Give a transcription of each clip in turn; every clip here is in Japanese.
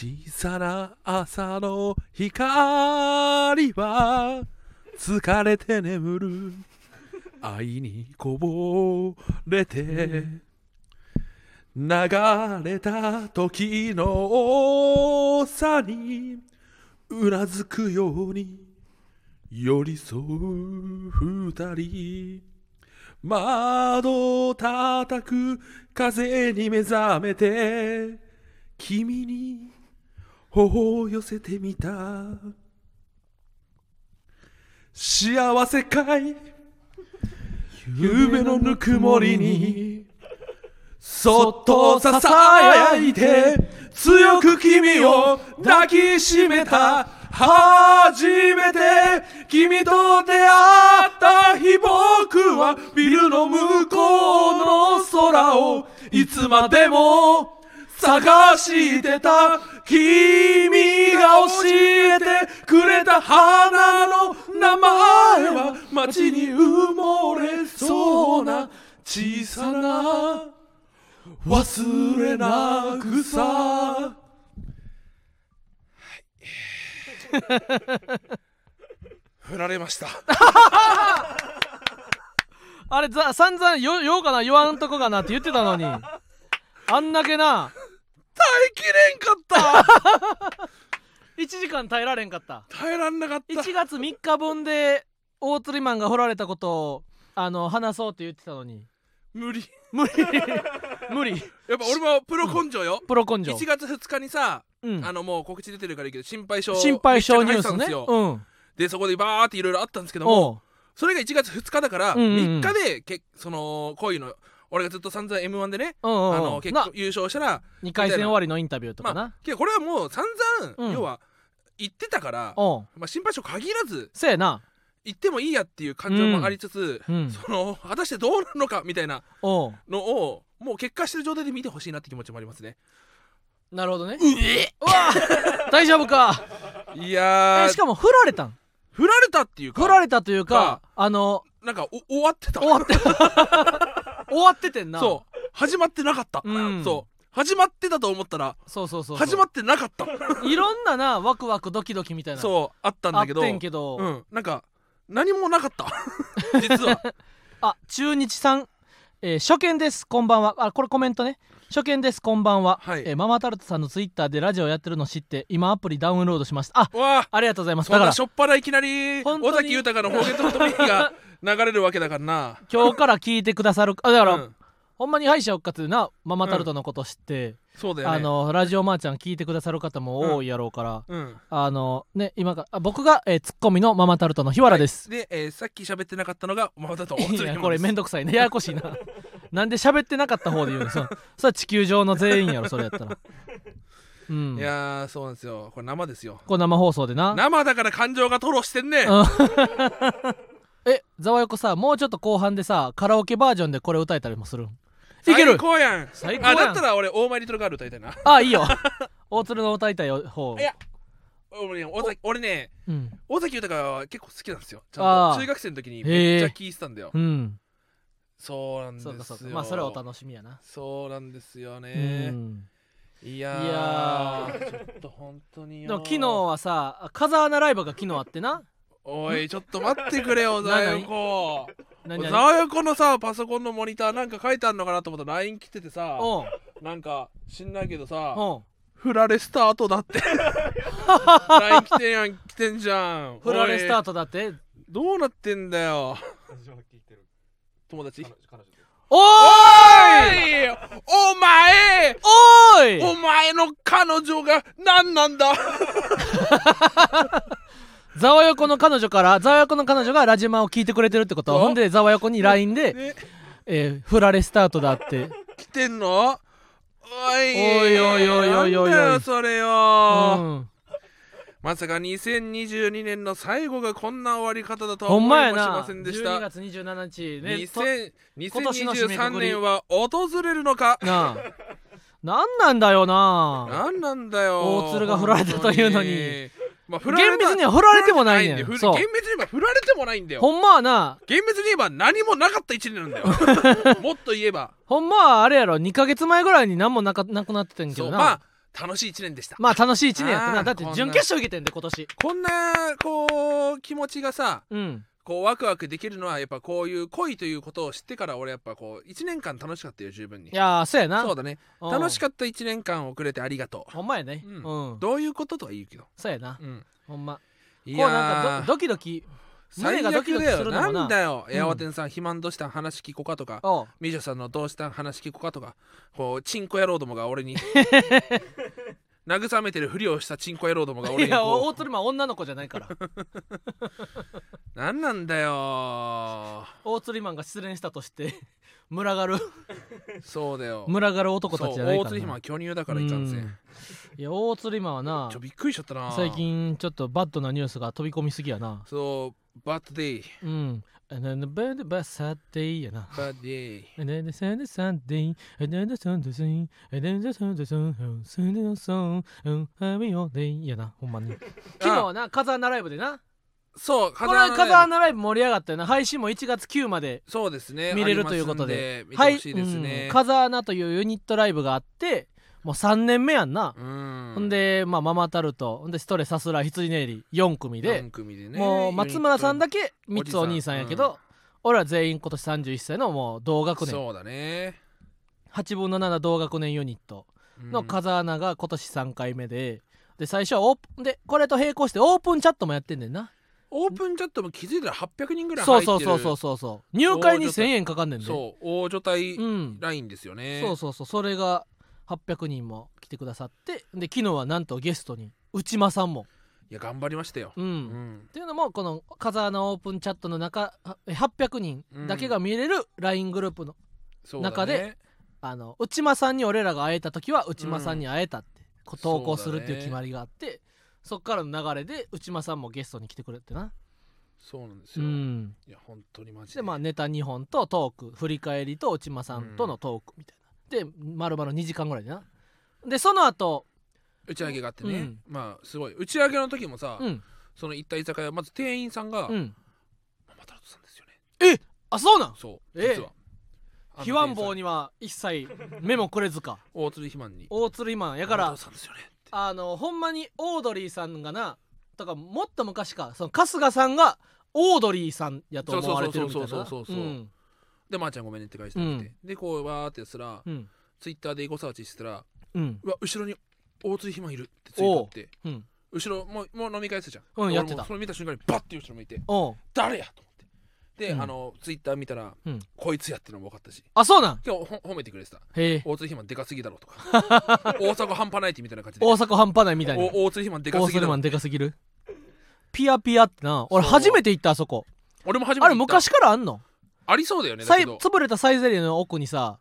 小さな朝の光は疲れて眠る。愛にこぼれて。流れた時の多さに。うなずくように。寄り添う二人。窓を叩く風に目覚めて。君に頬を寄せてみた。幸せかい。夢のぬくもりに。そっとささやいて強く君を抱きしめた。初めて君と出会った日僕はビルの向こうの空をいつまでも探してた。君が教えてくれた花の名前は街に埋もれそうな小さな忘れなくさ。振られました。あれざ散々言おうかな言わんとこかなって言ってたのに。あんだけな。耐えきれんかった。1時間耐えられんかった。耐えらんなかった。1月3日分で大釣りマンが掘られたことをあの話そうって言ってたのに。無理。無理。無理。やっぱ俺もプロ根性よ、プロ根性。1月2日にさ、うん。あのもう告知出てるからいいけど心配性心配性ニュースね。うん。でそこでバーっていろいろあったんですけどもそれが1月2日だから、うんうんうん。3日でけそのこういうの俺がずっと散々 m 1でね、うんうんうん。あの結な構優勝したら2回戦終わりのインタビューとかな、まあこれはもう散々、うん。要は言ってたから、まあ、心配性限らずせやな。言ってもいいやっていう感情もありつつ、うん。その果たしてどうなるのかみたいなのをもう結果してる状態で見てほしいなって気持ちもありますね。なるほどね。うわ大丈夫か。いやしかも振られたん？振られたっていうか。振られたというかかあのなんかお終わってた。終わって 終わっててんな。そう。始まってなかった、うん。そう。始まってたと思ったらそうそうそう始まってなかった。いろんななワクワクドキドキみたいな。そうあったんだけど。てんけど、うん。なんか何もなかった。実は。あ中日さん、えー初見です。こんばんは。あこれコメントね。初見です。こんばんは、はい。えーママタルトさんのツイッターでラジオやってるの知って今アプリダウンロードしました。あわ。あありがとうございます。そだからしょっぱないきなり尾崎豊の方言とのとりが流れるわけだからな。今日から聞いてくださるあだから、うん。ほんまに敗者復活でなママタルトのこと知って、そうだよね。あのラジオマーちゃん聞いてくださる方も多いやろうから、うん。あのね今があ僕が、えーツッコミのママタルトの日原です、で、えーさっき喋ってなかったのがまだといやこれめんどどくさいね。ややこしいな。なんで喋ってなかった方で言うの？そそれは地球上の全員やろそれやったら。うん。いやーそうなんですよ。これ生ですよ。これ生放送でな。生だから感情が吐露してんねうんえざわよこさもうちょっと後半でさカラオケバージョンでこれ歌えたりもするん？いける！最高やん。最高あだったら俺オーマイリトルガール歌いたいな。あいいよ。大鶴の歌いたい方いや俺ね俺ねうん。尾崎豊は結構好きなんですよ。ちゃんと。中学生の時にめっちゃ聴いてたんだよ。うん。そうなんですよ。そうかそうか。まあそれはお楽しみやな。そうなんですようねん。いやーいやちょっと本当によでも昨日はさ風穴ライブが昨日あってなおいちょっと待ってくれよ なザヨコ。何？ザ々ヨコのさパソコンのモニターなんか書いてあるのかなと思ったら LINE 来ててさなんか知んないけどさフラレスタートだって。LINE 来てんやん来てんじゃん。フラレスタートトだって？どうなってんだよ。友達？おおーいい！お前！おーい！お前の彼女が何なんだ？ざわよこの彼女からざわよこの彼女がラジマを聞いてくれてるってこと？ほんでざわよこに LINE で、ねえーフラレスタートだって。来てんの？おいおいおいおいおいおいおい。それうよ、ん。まさか2022年の最後がこんな終わり方だとは思いもしませんでし12た。月27日ねと2000今年の締めく2023くり年は訪れるのか？なあ。なんなんだよななんなんだよ。大鶴が振られたというのにまあ振られた厳密には振られてもないねん。振られてないそう。厳密に言えば振られてもないんだよ。ほんまはな厳密に言えば何もなかった1年なんだよ。もっと言えば。ほんまはあれやろ2ヶ月前ぐらいに何もなかなくなってたんけどな。まあ楽しい1年でした。まあ楽しい1年やったな。だって準決勝いけてんで今年。こんなこう気持ちがさうんこうワクワクできるのはやっぱこういう恋ということを知ってから俺やっぱこう1年間楽しかったよ十分に。いやーそうやな。そうだね。うん。楽しかった1年間をくれてありがとほんまやね。う、うん、どういうこととは言うけど、そうやな。うん、ほんま。いこうなんかドドキドキ胸最がドキドキ悪だよするのもな。なんだよ。うん。エアワテンさん肥満どうしたん？話聞こうかとか。おう。ミジョさんのどうしたん？話聞こうかとか。こうチンコ野郎どもが俺に 慰めてるふりをしたチンコ野郎どもが俺いや大鶴マン女の子じゃないから。うなんなんだよ。大釣りマンが失恋したとして 群がる。そうだよ。群がる男たちじゃないからな。そう大津ひまは巨乳だからいかんせうん。んいや大釣りマンはなちょびっくりしちゃったな。最近ちょっとバッドなニュースが飛び込みすぎやな。そうバッドデイうん「And then the bad bad sad day」やなバッドデイ And then the sad sad day And then the sun the sun And then the sun the sun And sun the sun And happy all day やなほんまに昨日な風穴ライブでなそうこれは風穴穴ライブ盛り上がったよな配信も1月9までそうですね見れるということでありますん見てほしいうん風穴というユニットライブがあってもう3年目やんな、うん。ほんで、まあ、ママタルト。ほんでストレさすら羊ネイリ4組で。4組でねもう松村さんだけユニット3つお兄さんやけど、俺ら全員今年31歳のもう同学年。そうだね。8分の7同学年ユニット。のうん。風穴が今年3回目で。で最初はオープンでこれと並行してオープンチャットもやってんねんな。オープンチャットも気づいたら800人ぐらいそう入ってる。そうそうそうそう。そう入会に1000円かかんねんで。そう大所帯うんラインですよね、そうそうそう。それが800人も来てくださってで昨日はなんとゲストに内間さんも。いや頑張りましたよ、うん、うん。っていうのもこの風穴オープンチャットの中は800人だけが見れる LINE グループの,、そうだね。中であの内間さんに俺らが会えた時は内間さんに会えたって、こう投稿するっていう決まりがあってそっからの流れで内間さんもゲストに来てくれてな。そうなんですうよ、ん。いや本当にマジで。でまあネタ2本とトーク振り返りと内間さんとのトークみたいな、で丸々2時間ぐらいでな。でその後打ち上げがあってね、うん。まあすごい。打ち上げの時もさ、うん。その行った居酒屋まず店員さんが、うん。ママタルトさんですよね。あそうなん？そうえ？え実は。あの非腕棒店員には一切目もくれずか。大鶴肥満に。大鶴今やからママタルトさんですよねあのほんまにオードリーさんがなとかもっと昔かその春日さんがオードリーさんやと思われてるみたいな。そうそうそうそうそうそう。うんでまー、ちゃんごめんねって返してきて、でこうわーってやったら、うん。ツイッターでエゴサーチしてたらうん。うわ後ろに大鶴肥満いるってツイートあってうん。後ろもうもう飲み会やってたじゃん、うんやってた。それ見た瞬間にバッて後ろ向いて誰やと思って。で、うん。あのツイッター見たら、うん。こいつやってのも分かったし。あそうなん？今日ほ褒めてくれてた。大津肥満でかすぎだろとか。大阪半端ないってみたいな感じで。大阪半端ないみたいな。お大津肥満でかすぎだろ。大阪マンでかすぎる？ピアピアってな。俺初めて行ったあそこ。俺も初めてあれ昔からあんの？ありそうだよねださいけど。潰れたサイゼリヤの奥にさ。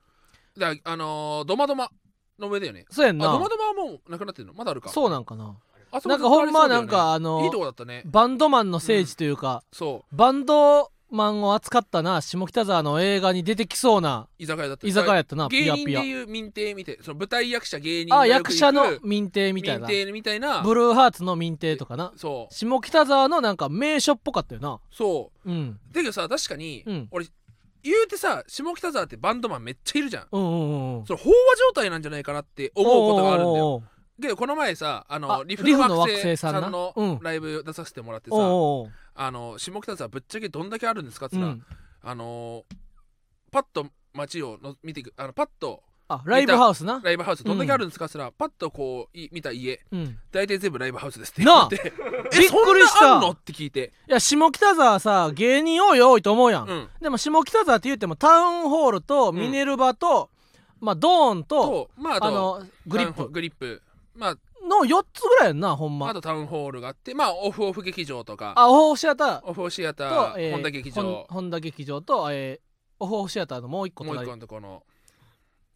だあのー、ドマドマの上だよね。そうやんな。あドマドマはもうなくなってるの？まだあるか。そうなんかな。あそこなんかほんまなんずっとありそうだよね。かあのいいとこだったね。バンドマンの聖地というか、そバンドマンを扱ったな下北沢の映画に出てきそうなう居酒屋だった。居酒屋やったなピ芸人アピア。でいう民邸みたいその舞台役者芸人あがよく役者の民邸みたいな。民邸みたいな。ブルーハーツの民邸とかな。そう。下北沢のなんか名所っぽかったよな。そう。ん。うだけどさ確かに、うん。俺言うてさ下北沢ってバンドマンめっちゃいるじゃん。うんうんうんうん。それ飽和状態なんじゃないかなって思うことがあるんだよ。おうおうけどこの前さあのあリフリフのの惑星惑星さんな。さんのうん。ライブ出させてもらってさ、おうおうおうあの下北沢ぶっちゃけどんだけあるんですかっつったら、うん。あのパッと街をの見ていくあのパッとあライブハウスな？ライブハウスどんだけあるんですかっつったら、パッとこうい見た家。うん。大体全部ライブハウスですってなあ言って。びっくりしたんなあんの？って聞いて。いや下北沢さ芸人多い多いと思うやん、うん。でも下北沢って言ってもタウンホールとミネルヴァと、まあドーンととまああのグリップ。グリップ。まあの4つぐらいやんなほんま。あとタウンホールがあってまあオフオフ劇場とか。あオフオフシアター。オフオフシアタと、ー、本田劇場。本田劇場と、えーオフオフシアターのもう一個もう一隣個のとこの。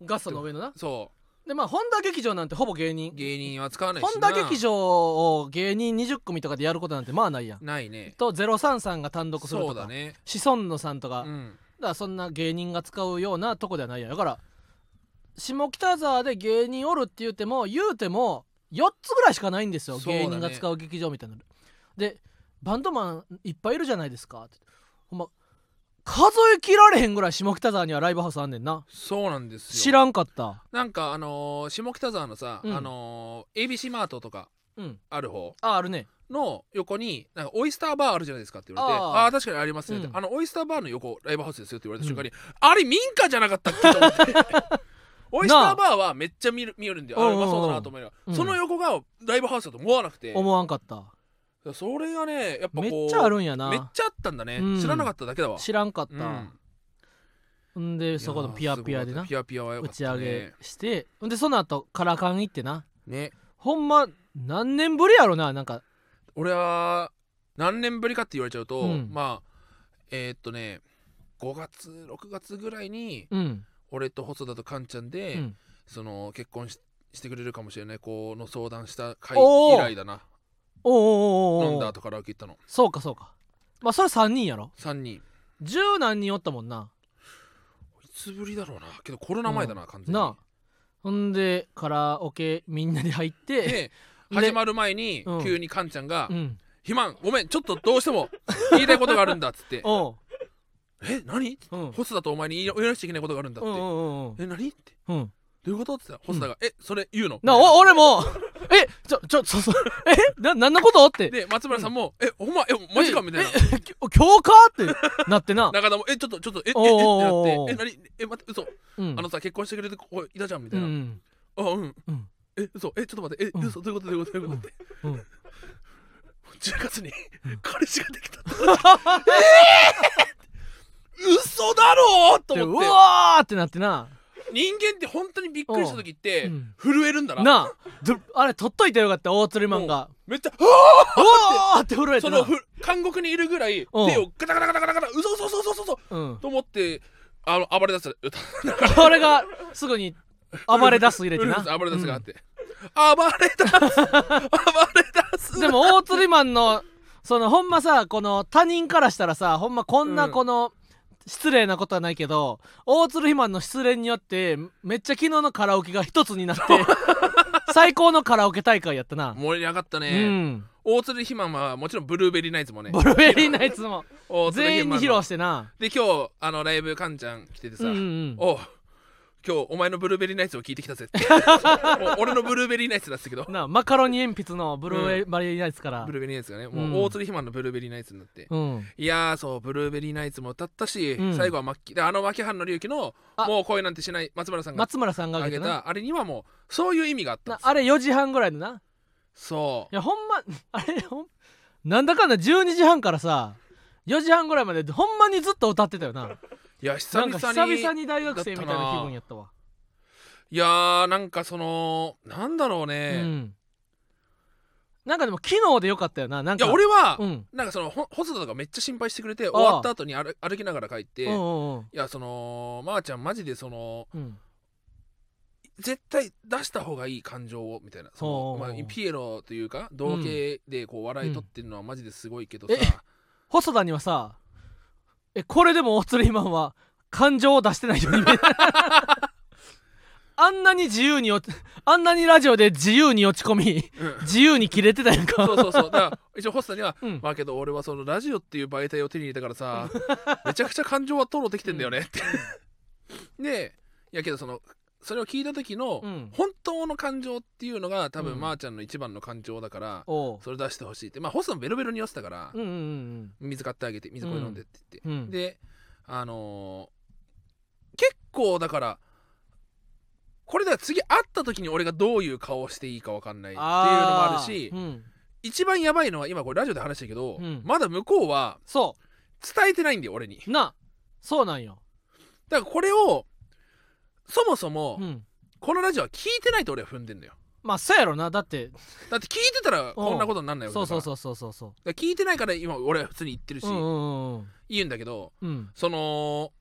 ガストの上のな。そでまあ本田劇場なんてほぼ芸人。う芸人は使わないしな。本田劇場を芸人20組とかでやることなんてまあないやん。ないね。と033が単独するとか。そうだね。シソンヌさんとか、だかうんらそんな芸人が使うようなとこではないや。んだから下北沢で芸人おるって言っても言うても4つぐらいしかないんですよ、そうだね。芸人が使う劇場みたいなの。でバンドマンいっぱいいるじゃないですかって。ほんま数え切られへんぐらい下北沢にはライブハウスあんねんな。そうなんですよ。知らんかった。なんかあのー下北沢のさ、うん。あのー ABC マートとかうん。ある方ああるね。の横になんかオイスターバーあるじゃないですかって言われてあー。ああー確かにありますねって、うん。あのオイスターバーの横ライブハウスですよって言われた瞬間に、あれ民家じゃなかったっけと思って オイスターバーはめっちゃ見る見えるんであおうまそうだなと思いながら、うん。その横がライブハウスだと思わなくて。思わんかった。それがねやっぱこうめっちゃあるんやな。めっちゃあったんだね、うん。知らなかっただけだわ。知らんかっうん。た、ん、でそこのピアピアでな。ピアピアはよか打ち上げしてんでその後カラカン行ってな。ね。ほんま何年ぶりやろななんか。俺は何年ぶりかって言われちゃうと、うん。まあえーっとね5月6月ぐらいにうん俺と細田とカンちゃんで、うん。その結婚ししてくれるかもしれない子の相談した回おー。以来だな。おうおうおうおう飲んだ後カラオケ行ったの。そうかそうか。まあそれ3人やろ？3人。い十何人おったもんな。つぶりだろうな。けどコロナ前だな、完全に。なあ。ほんでカラオケみんなで入って。で始まる前にうん。急にカンちゃんがうん「肥満ごめんちょっとどうしても言いたいことがあるんだ」っつって。おう「え何?」うん。細田とお前に言いなくちゃいけないことがあるんだって。うんうんうんうん。え何？って。うん。どういうことって言ったら細田が「えそれ言うの?」なお俺も。えちょちょそうそう。えな何のこと？って。で松村さんも「えほんまえマジか?」みたいな。今日かってなってな。中田も「えちょっとちょっとえええってなって「え何？え待って嘘。うん。あのさ結婚してくれて子いたじゃん」みたいな。うん「あうん。うん。え嘘。えちょっと待って。えうん。嘘。どういうこと？どういうこと？どういうこと?」ってうん。うん。10月にうん。彼氏ができたえー 嘘だろーと思って。わーってなってな。人間って本当にびっくりした時ってうん。震えるんだな。なあ。ずあれ取っといてよかった大釣りマンがめっちゃ「うわーって。震えてな。そのふ監獄にいるぐらい手うん。をガタガタガタガタガタ嘘嘘嘘嘘嘘嘘うん。と思ってあの暴れ出す。歌俺がすぐに暴れ出す入れてな。暴れ出すがあって、暴れ出す。暴れ出す。でも大釣りマンのそのほんまさこの他人からしたらさほんまこんなうん。この、失礼なことはないけど大鶴ひまんの失恋によってめっちゃ昨日のカラオケが一つになって 最高のカラオケ大会やったな、盛り上がったうね、ん。大鶴ひまんはもちろんブルーベリーナイツもね。ブルーベリーナイツも。全員に披露してな。で今日あのライブカンちゃん来ててさ、うんうん。おう今日お前のブルーベリーナイツを聞いてきたぜ 俺のブルーベリーナイツだったけど。なマカロニ鉛筆のブルーベリーナイツから。ブルーベリーナイツがねうん。もう大鶴ひまんのブルーベリーナイツになって、うん。いやーそうブルーベリーナイツも歌ったし、うん。最後はマッキーであの牧原の隆起のあ。もう恋なんてしない松村さんが松村さんがあげたあれにはもうそういう意味があったあれ4時半ぐらいでな。そう。いやほんま あれほんなんだかんだ12時半からさ4時半ぐらいまでほんまにずっと歌ってたよないや久々に久々に大学生みたいな気分やったわ。いやーなんかそのなんだろううね、ん。なんかでも昨日でよかったよな。なんいかや俺は、うん。なんかそのほ細田とかめっちゃ心配してくれて終わった後に歩歩きながら帰って、いやそのまー、ちゃんマジでそのうん。絶対出した方がいい感情をみたいなその、まあ、ピエロというか同型でこう笑い取ってるのはマジですごいけどさ、え細田にはさえこれでも大鶴ひまんは感情を出してないように見える あんなに自由におあんなにラジオで自由に落ち込みうん。自由に切れてたやんか。そうそうそう。だから一応ホストには、うん。まあけど俺はそのラジオっていう媒体を手に入れたからさ めちゃくちゃ感情は吐露できてんだよねって。でいやけどそのそれを聞いた時のうん。本当の感情っていうのが多分、うん。まーちゃんの一番の感情だからそれ出してほしいって。まあホストもベロベロに酔ってたから、水買ってあげて水これ飲んでって言って、うん。であのー結構だからこれだ次会った時に俺がどういう顔をしていいか分かんないっていうのもあるし、ー。うん。一番やばいのは今これラジオで話したけど、うん。まだ向こうはそ伝えてないんだよ俺に。うな。そうなんよ。だからこれをそもそもうん。このラジオは聞いてないと俺は踏んでんだよ。まあそうやろな。だってだって聞いてたらこんなことになんないわけだそうそうそうそうそう聞いてないから今俺は普通に言ってるし、ううんうんうん。言うんだけどうん。その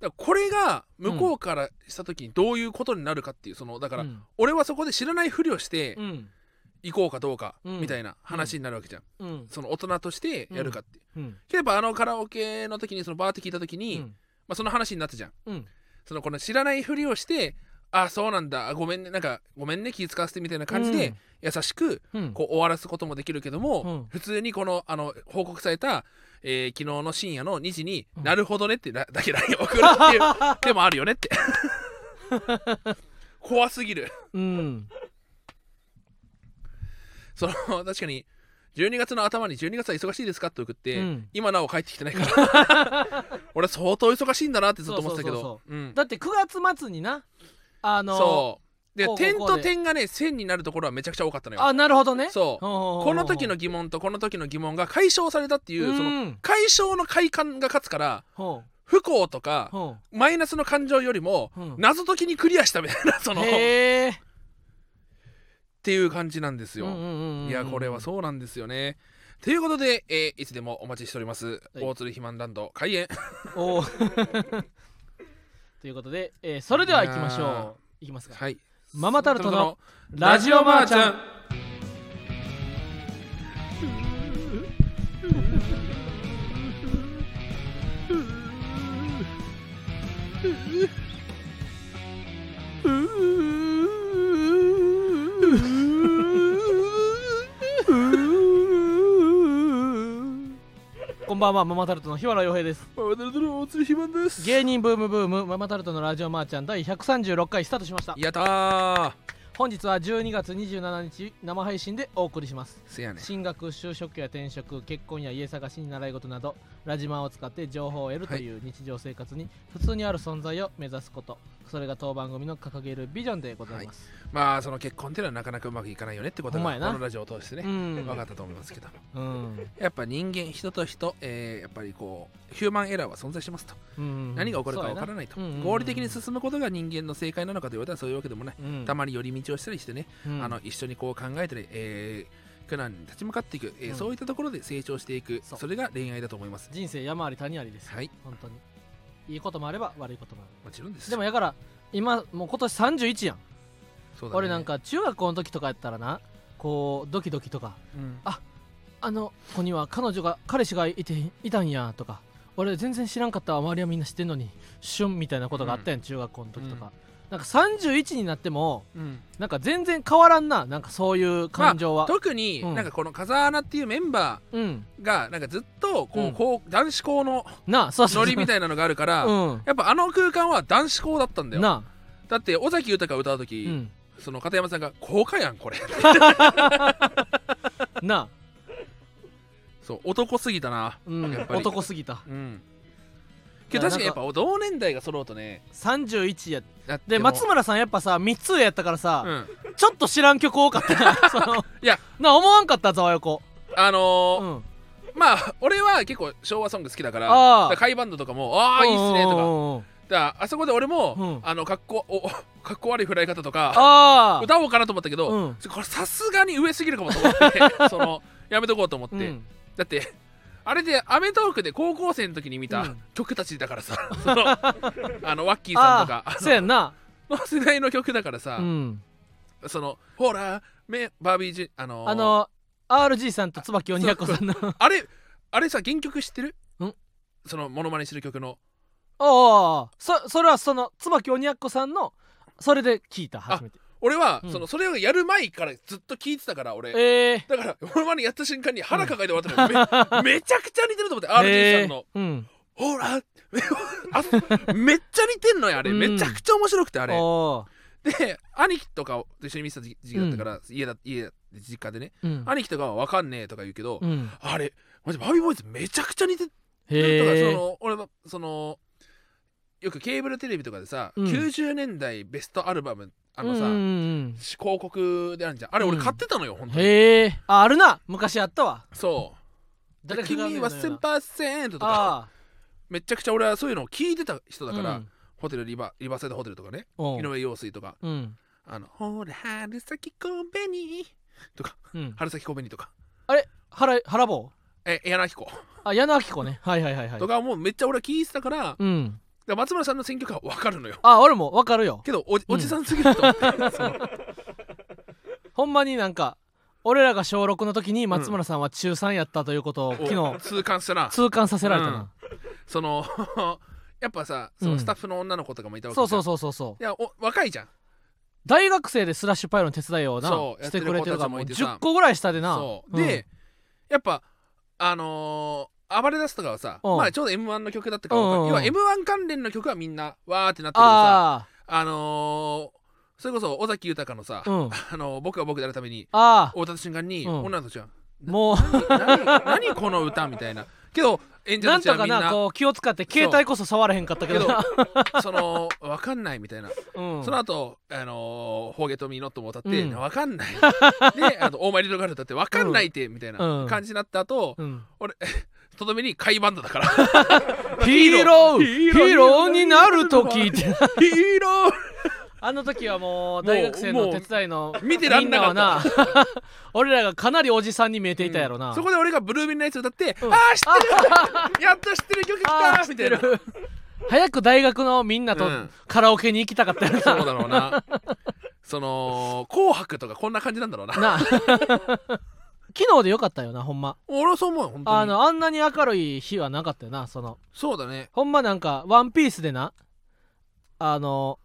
だこれが向こうからした時にどういうことになるかっていうそのだからうん。俺はそこで知らないふりをしてうん。行こうかどうかうん。みたいな話になるわけじゃん、うん。その大人としてやるかって、う。ん。やっぱあのカラオケの時にそのバーって聞いた時に、うん。まあ、その話になったじゃん。うんそのこの知らないふりをしてあそうなんだ。あごめんね。なんかごめんね。気遣わせてみたいな感じで、優しくうん。こう終わらすこともできるけども、うん。普通にこのあの報告された、えー昨日の深夜の2時に、うん。なるほどねってだだけ LINE を送るっていう でもあるよねって。怖すぎる。うん。その確かに12月の頭に12月は忙しいですかって送って、うん。今なお帰ってきてないから。俺相当忙しいんだなってずっと思ってたけど。うん。だって9月末になあのそう。で点と点がね線になるところはめちゃくちゃ多かったのよ。あなるほどね。そう。ここの時の疑問とこの時の疑問が解消されたっていうそのん解消の快感が勝つからほ不幸とかマイナスの感情よりもうん。謎解きにクリアしたみたいなそうのっていう感じなんですよ、いいやこれはそうなんですよね。ということで、えーいつでもお待ちしております、大鶴肥満ランド開演。おー。ということで、えーそれでは行きましょう。いきますか。はい。ママタルトのラジオマーちゃんこんばんはママタルトの日原洋平です。ママタルトの大鶴肥満です。芸人ブームブームママタルトのラジオマーちゃん第136回スタートしました。やったー本日は12月27日生配信でお送りします。せやね。進学就職や転職結婚や家探しに習い事などラジマンを使って情報を得るとい。う日常生活に普通にある存在を目指すこと。それが当番組の掲げるビジョンでございます、まあその結婚っていうのはなかなかうまくいかないよねってことがこのラジオを通してね、うん。分かったと思いますけど。うん。やっぱ人間人と人、えーやっぱりこうヒューマンエラーは存在しますと、うん。何が起こるか分からないと、合理的に進むことが人間の正解なのかと言われたらそういうわけでもない、うん。たまに寄り道をしたりしてね、うん。あの一緒にこう考えたり、えー苦難に立ち向かっていく、えーうん。そういったところで成長していく。それが恋愛だと思います。人生山あり谷ありです。はい。本当に。いいこともあれば悪いこともあもちろんです。るでもやから今もう今年31やん、そうだね。俺なん、か中学校の時とかやったらなこうドキドキとかうん。あの子には彼女が彼氏がいていたんやとか俺全然知らんかったわ。周りはみんな知ってんのにシュンみたいなことがあったやん、中学校の時とか、なんか31になってもうん。なんか全然変わらんななんかそういう感情は、特に、うん。なんかこの風穴っていうメンバうん。ーがなんかずっとこう、うん。こう男子校のなあそうそうノリみたいなのがあるから、うん。やっぱあの空間は男子校だったんだよ。なだって尾崎豊が歌うあ、時、うん、その片山さんが「効果やんこれ」なあ、そう男すぎたなうん。やっぱ、り。男すぎた。うんけど確かにやっぱ同年代が揃うとね31やだってでも松村さんやっぱさ3つ上やったからさ、うん。ちょっと知らん曲多かった。な そのいや。な思わんかったざわよこ。あのうーん。まあ俺は結構昭和ソング好きだからあーだから甲斐バンドとかもああいいっすねとか。とだからあそこで俺も、うん。あのかっこお かっこ悪い振られ方とかああ。歌おうかなと思ったけど、うん。これさすがに上すぎるかもと思って そのやめとこうと思って、うん。だってあれで『アメトーーク』で高校生の時に見たうん。曲たちだからさ、その あのワッキーさんとか。そうやんな。あの世代の曲だからさ、うん。そのほらめバービージュあのー。あの RG さんと椿鬼奴さんの。あれあれさ原曲知ってる？ん。そのモノマネしてる曲の。ああそそれはその椿鬼奴さんのそれで聞いた初めて俺は、うん。そのそれをやる前からずっと聞いてたから俺。ええだからモノマネやった瞬間に腹抱えて終わったの、めめちゃくちゃ似てると思って RG さんの。えーうん。ほらあめっちゃ似てんのよあれ、うん。めちゃくちゃ面白くてあれ。で兄貴とかと一緒に見てた時期だったから、家だ家だ実家でね。うん。兄貴とかは分かんねえとか言うけど、うん。あれマジバービーボーイズめちゃくちゃ似てる。だからへえその俺はそのよくケーブルテレビとかでさ、うん。90年代ベストアルバムあのさ、うんうん広告であるじゃん。あれ俺うん。買ってたのよ、本うん当に。へえ。ああるな。昔あったわ。そう。君は1000%パーセントとか。あめちゃくちゃ俺はそういうのを聞いてた人だあから、うん。ホテルリバリバーサイドホテルとかね。井上陽水とか。うん。あのほら春先コンベニとか。うん。春先コンベニとか。あれ？原原坊？え柳彦あ矢野明子ね。はいはいはいはい。とかもうめっちゃ俺は聞いてたから,、うんら松村さんの選曲は分かるのよ。あ俺もわかるよ。けどおおじさんすぎると思って、そのほんまになんか俺らが小6の時に松村さんは中3やったということを昨日お痛感したな。痛感させられたな、その やっぱさそうのん。スタッフの女の子とかもいたわけそうそううそうそうそう。いやお若いじゃん。大学生でスラッシュパイロン手伝いをなそうしてくれてるからもうやってる子たちもいてさ。10個ぐらい下でな。そう、ん。でやっぱあのー暴れ出すとかはさ、うん。まあちょうど m 1の曲だったから要は m 1関連の曲はみんなわーってなってるけどさああのーそれこそ尾崎豊のさ、あうん。あの僕は僕であるために終わった瞬間に、うん。女の子たちはもう。何何この歌みたいな。けど演者なんとかたちはみんななこう気を使って携帯こそ触らへんかったけどな。その分かんないみたいな、うん。その後あのー、ホーゲとミーノットも歌って、うん。分かんない。であとオーマイリトルガール歌って分かんないって、みたいなうん。感じになった後、うん。俺とどめにカイバンドだから。ヒーローヒヒーロー。ーローになると聞いてヒーロー。あの時はもう大学生の手伝いの見てらんなかなはな 俺らがかなりおじさんに見えていたやろな、そこで俺がブルービンのやつ歌って、うん。ああ知ってる。やっと知ってる曲来たみたいな。知ってる早く大学のみんなとうん。カラオケに行きたかったよな、そうだろうな。その「紅白」とかこんな感じなんだろうな。な 昨日でよかったよなほんま。俺はそう思うよ本当に。あのあんなに明るい日はなかったよなその。そうだね。ほんまなんかワンピースでなあの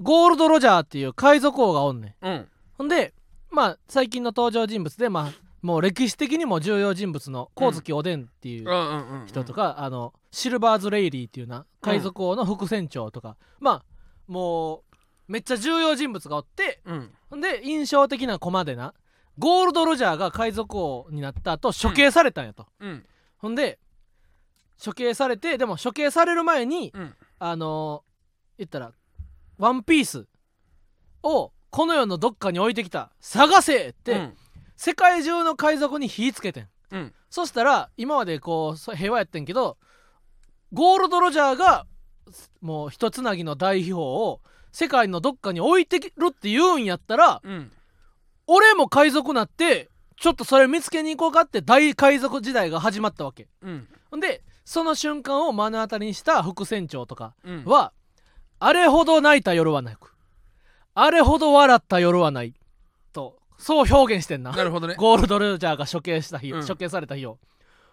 ゴールド・ロジャーっていう海賊王がおんねん。うん。ほんでまあ最近の登場人物でまあもう歴史的にも重要人物の光月おでんっていううんうんうんうん。人とか、あのシルバーズ・レイリーっていうな海賊王の副船長とか、まあもうめっちゃ重要人物がおってうんで印象的なコマでなゴールド・ロジャーが海賊王になった後処刑されたんやと、うん。ほんで処刑されてでも処刑される前に、うん。あの言ったらワンピースをこの世のどっかに置いてきた探せって、うん。世界中の海賊に火つけてん。うん。そしたら今までこうそ平和やってんけどゴールド・ロジャーがもう一つなぎの大秘宝を世界のどっかに置いてるって言うんやったらうん俺も海賊なってちょっとそれ見つけに行こうかって大海賊時代が始まったわけ。うん。でその瞬間を目の当たりにした副船長とかうん。は、あれほど泣いた夜はなくあれほど笑った夜はないとそう表現してんな。なるほどね。ゴールド・ロジャーが処刑した日、うん。処刑された日を。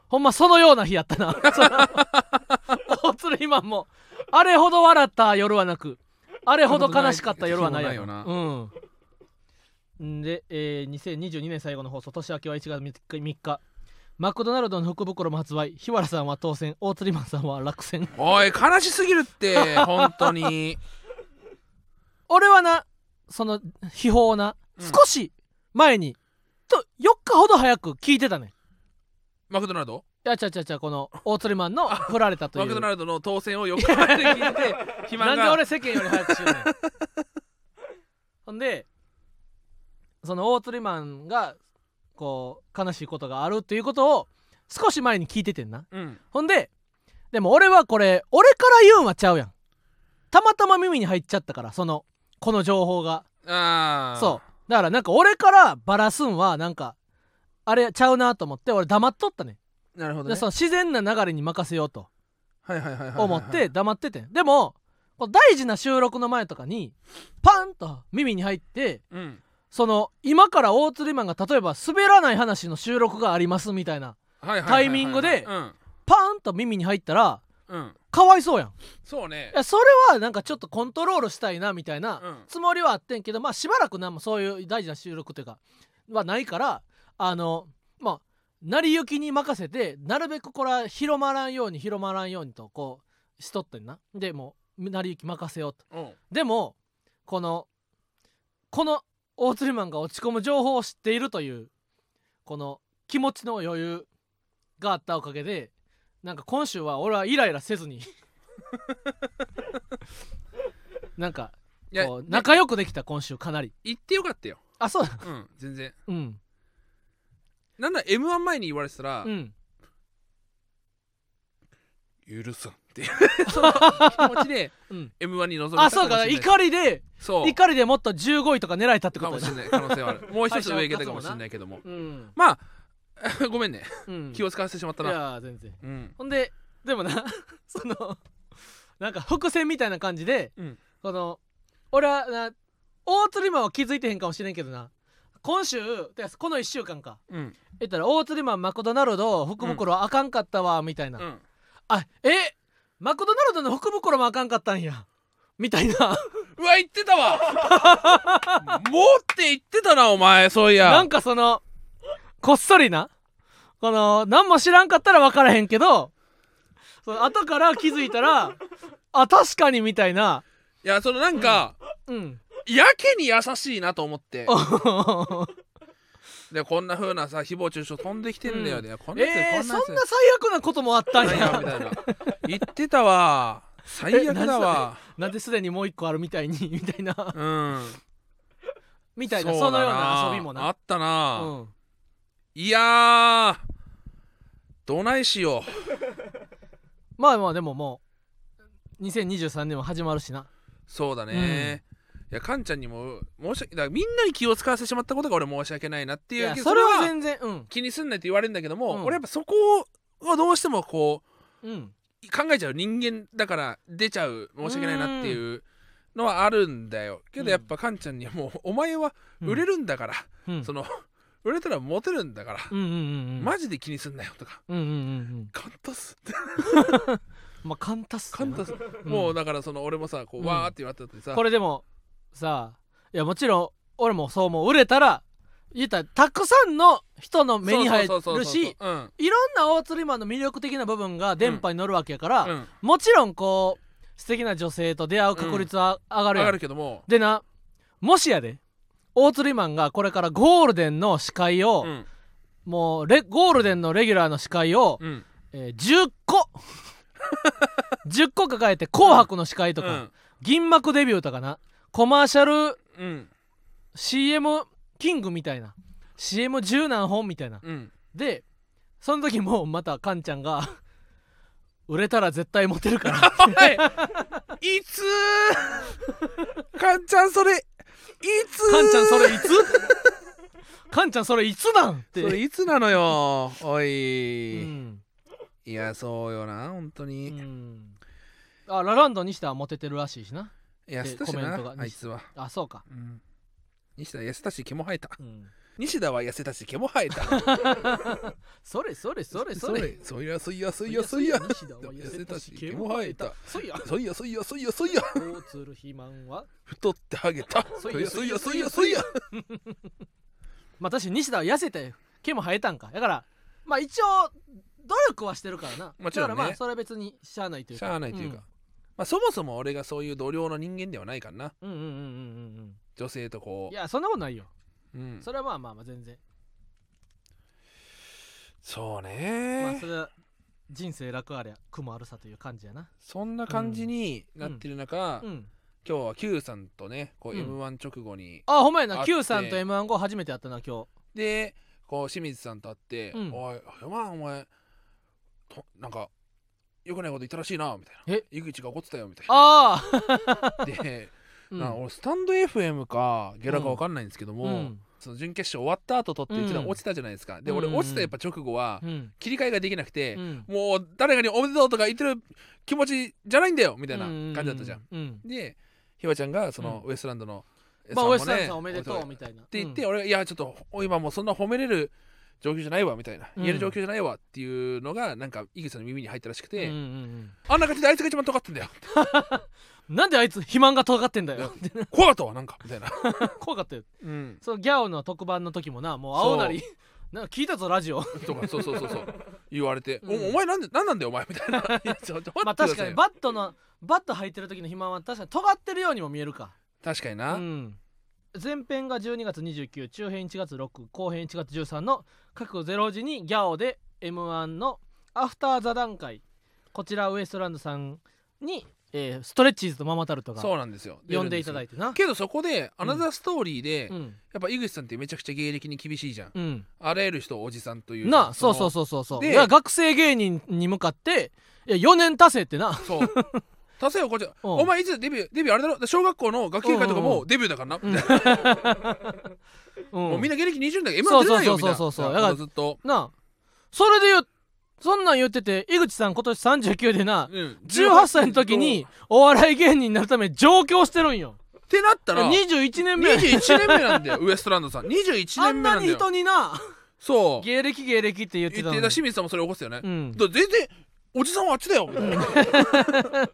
ほんまそのような日やったな。そ の大鶴ひまんもあれほど笑った夜はなくあれほど悲しかった夜はないやないうんんで、えー2022年最後の放送年明けは1月3日 ,3 日マクドナルドの福袋も発売。日原さんは当選。大釣りマンさんは落選。おい悲しすぎるって 本当に。俺はなその秘宝をな、うん。少し前にと4日ほど早く聞いてたね。マクドナルド？いやちゃちゃちゃこの大釣りマンの振られたという。マクドナルドの当選を4日前で聞いて なんで俺世間より早く知るねん。ほんでその大釣りマンがこう悲しいことがあるっていうことを少し前に聞いててんな。うん。ほんででも俺はこれ俺から言うんはちゃうやん。たまたま耳に入っちゃったからそのこの情報が。ああそう。だからなんか俺からバラすんはなんかあれちゃうなと思って俺黙っとったね。うなるほどね。でその自然な流れに任せようと。はいはいはいはいはい思って黙っててん。でも大事な収録の前とかにパンと耳に入ってうんその今から大釣りマンが例えば滑らない話の収録がありますみたいなタイミングでうん。パーンと耳に入ったらうん。かわいそうやん。そうね。いやそれはなんかちょっとコントロールしたいなみたいなうん。つもりはあってんけどまあしばらくなんもそういう大事な収録というかはないからあのまあ成り行きに任せてなるべくこれは広まらんように広まらんようにとこうしとってんな。でもう成り行き任せようと。うん。でもこのこの大釣りマンが落ち込む情報を知っているというこの気持ちの余裕があったおかげでなんか今週は俺はイライラせずに なんかこう仲良くできた今週かなり。言ってよかったよ。あそうだうん全然。うん。なんだ m 1前に言われてたらうん。許さんっていう。その気持ちでうん。M 1に臨んであそうか怒りでそう。怒りでもっと15位とか狙えたってこかもしれない可能性はあるも。う一つ上行けたかもしれないけども。うんまあごめんね。うん。気を使わせてしまったいなや全然。うん。ほんででもな そのなんか伏線みたいな感じで、うん。この俺はな大釣りマンは気づいてへんかもしれんけどな。今週てかこの1週間か。うん。言ったら大釣りマンマクドナルド福袋あかんかったわみたいな、うん。あえマクドナルドの福袋もあかんかったんや。みたいな。うわ言ってたわ。もうって言ってたなお前そういや。なんかそのこっそりな。この何も知らんかったら分からへんけどその後から気づいたらあ確かにみたいな。いやそのなんか、うん。やけに優しいなと思って でこんな風なさ誹謗中傷飛んできてんだよ、うん。でこんなやつ、えー、こんなやつ。そんな最悪なこともあったんや。やみたいな。言ってたわ。最悪だわ。なんですでにもう一個あるみたいに みたいな。うん。みたいなうそのだような遊びもな。あったな、うん。いやーどないしよ まあまあでももう2023年も始まるしな。うそうだね、いやカンちゃんにも申し訳だからみんなに気を使わせてしまったことが俺申し訳ないなっていうそれは全然うん。気にすんないって言われるんだけども、うん。俺やっぱそこをどうしてもこううん。考えちゃう人間だから出ちゃう申し訳ないなっていうのはあるんだよ。けどやっぱカンちゃんにはもうお前は売れるんだから、うん。その売れたらモテるんだから、うんうんうんうん。マジで気にすんなよとか。うんうんうんうん。カンタス。まあ簡単っすカンタス、うん。もうだからその俺もさこう、うん。わーって言われた時さこれでもさいやもちろん俺もそう思う。売れたら言ったらたくさんの人の目に入るしうん。いろんな大釣りマンの魅力的な部分が電波に乗るわけやから、うん。もちろんこう素敵な女性と出会う確率は上がる上がやん、るけども。でなもしやで大釣りマンがこれからゴールデンの司会を、うん。もうレゴールデンのレギュラーの司会を、うん。えー10個10個抱えて「紅白」の司会とか、うん。銀幕デビューとかなコマーシャルうん。CM キングみたいな。CM 十何本みたいな。うん。でその時もまたカンちゃんが売れたら絶対モテるから。いつカンちゃんそれいつカンちゃんそれいつ？カンちゃんそれいつなん？って。それいつなのよおうい、ん、いやそうよな本当うに、ん、あラランドにしてはモテてるらしいしないや捨てたしなコメントがあいつは、あそうか、うん、西田痩せたし毛も生えた。うん、西田は痩せたし毛も生えた。それそれそれそれ。そいやそいやそいやそいや西田は痩せたし毛も生えた。そいやそいやそいやそいやそいや大鶴肥満は太ってハゲたそいやそいやそいやそいやそいやまあ確かに西田は痩せて毛も生えたんかだからまあ一応努力はしてるからなもちろんねだからまあそれは別にしゃあないというかしゃあないというか、まあそもそも俺がそういう同僚の人間ではないからな。うん、うんうんうんうんうん。女性とこいやそんなことないよ。う、うん、それはまあまあまあ全然。そうまあねそれは人生楽ありゃ苦もあるさという感じやな。そんな感じになってる中、うん。今日は Q さんとねこううん。M 1直後に、あほんまやな。Q さんと m 1後初めてやったな今日。でこう清水さんと会って「うん。おい m 1お前となんかよくないこと言ったらしいな」みたいな。え「井口が怒ってたよ」みたいああな で、うん。な俺スタンド FM かゲラか分かんないんですけども、うん。その準決勝終わった後撮ってうちらうん。落ちたじゃないですか、で俺うん。落ちたやっぱ直後はうん。切り替えができなくて、うん。もう誰かにおめでとうとか言ってる気持ちじゃないんだよみたいな感じだったじゃん、うん。でひわちゃんがそのウエストランドの、まあウエストランドねさんおめでとうみたいな。っって言って、俺がいやちょっと今もうそんな褒めれる状況じゃないわみたいな、うん。言える状況じゃないわっていうのがなんか井口さんの耳に入ったらしくて、うんうんあんな感じであいつが一番尖ってんだようん、なんであいつ肥満が尖ってんだよ。怖かったわなんかみたいな、怖かったよ。うん、そのギャオの特番の時もなもう青なり。なんか聞いたぞラジオ。とかそうそうそうそう。言われて、うん。おお前なんでなんなんだよお前みたいな。まあ確かにバットのバット入ってる時の肥満は確かに尖ってるようにも見えるか。確かにな、うん前編が12月29中編1月6後編1月13の各0時にギャオで m 1のアフター座談会こちらウエストランドさんに、えーストレッチーズとママタルトがそうなんですよ。呼んでいただいいてな。けどそこでアナザーストーリーで、うん。やっぱ井口さんってめちゃくちゃ芸歴に厳しいじゃん、うん。あらゆる人をおじさんというなあそうそううそうそうそう。でいや学生芸人に向かっていや4年達成ってな。そう達成よこっち。うん。お前いつデビューデビューあれだろ？小学校の学級会とかもデビューだからな、もうみんな芸歴20だけどそう M1 出ないよみたいなそうそう。そうそうだからずっと、なあ。それで言うそんなん言ってて井口さん今年39でなうん、18歳の時に。お笑い芸人になるために上京してるんよ。ってなったら21年目。21年目なんだよウエストランドさん。21あんなに年目なんだよ。人にな。そう。芸歴芸歴って言って言ってた清水さんもそれ起こすよね、うん。だ全然おじさんはあっちだよみたいな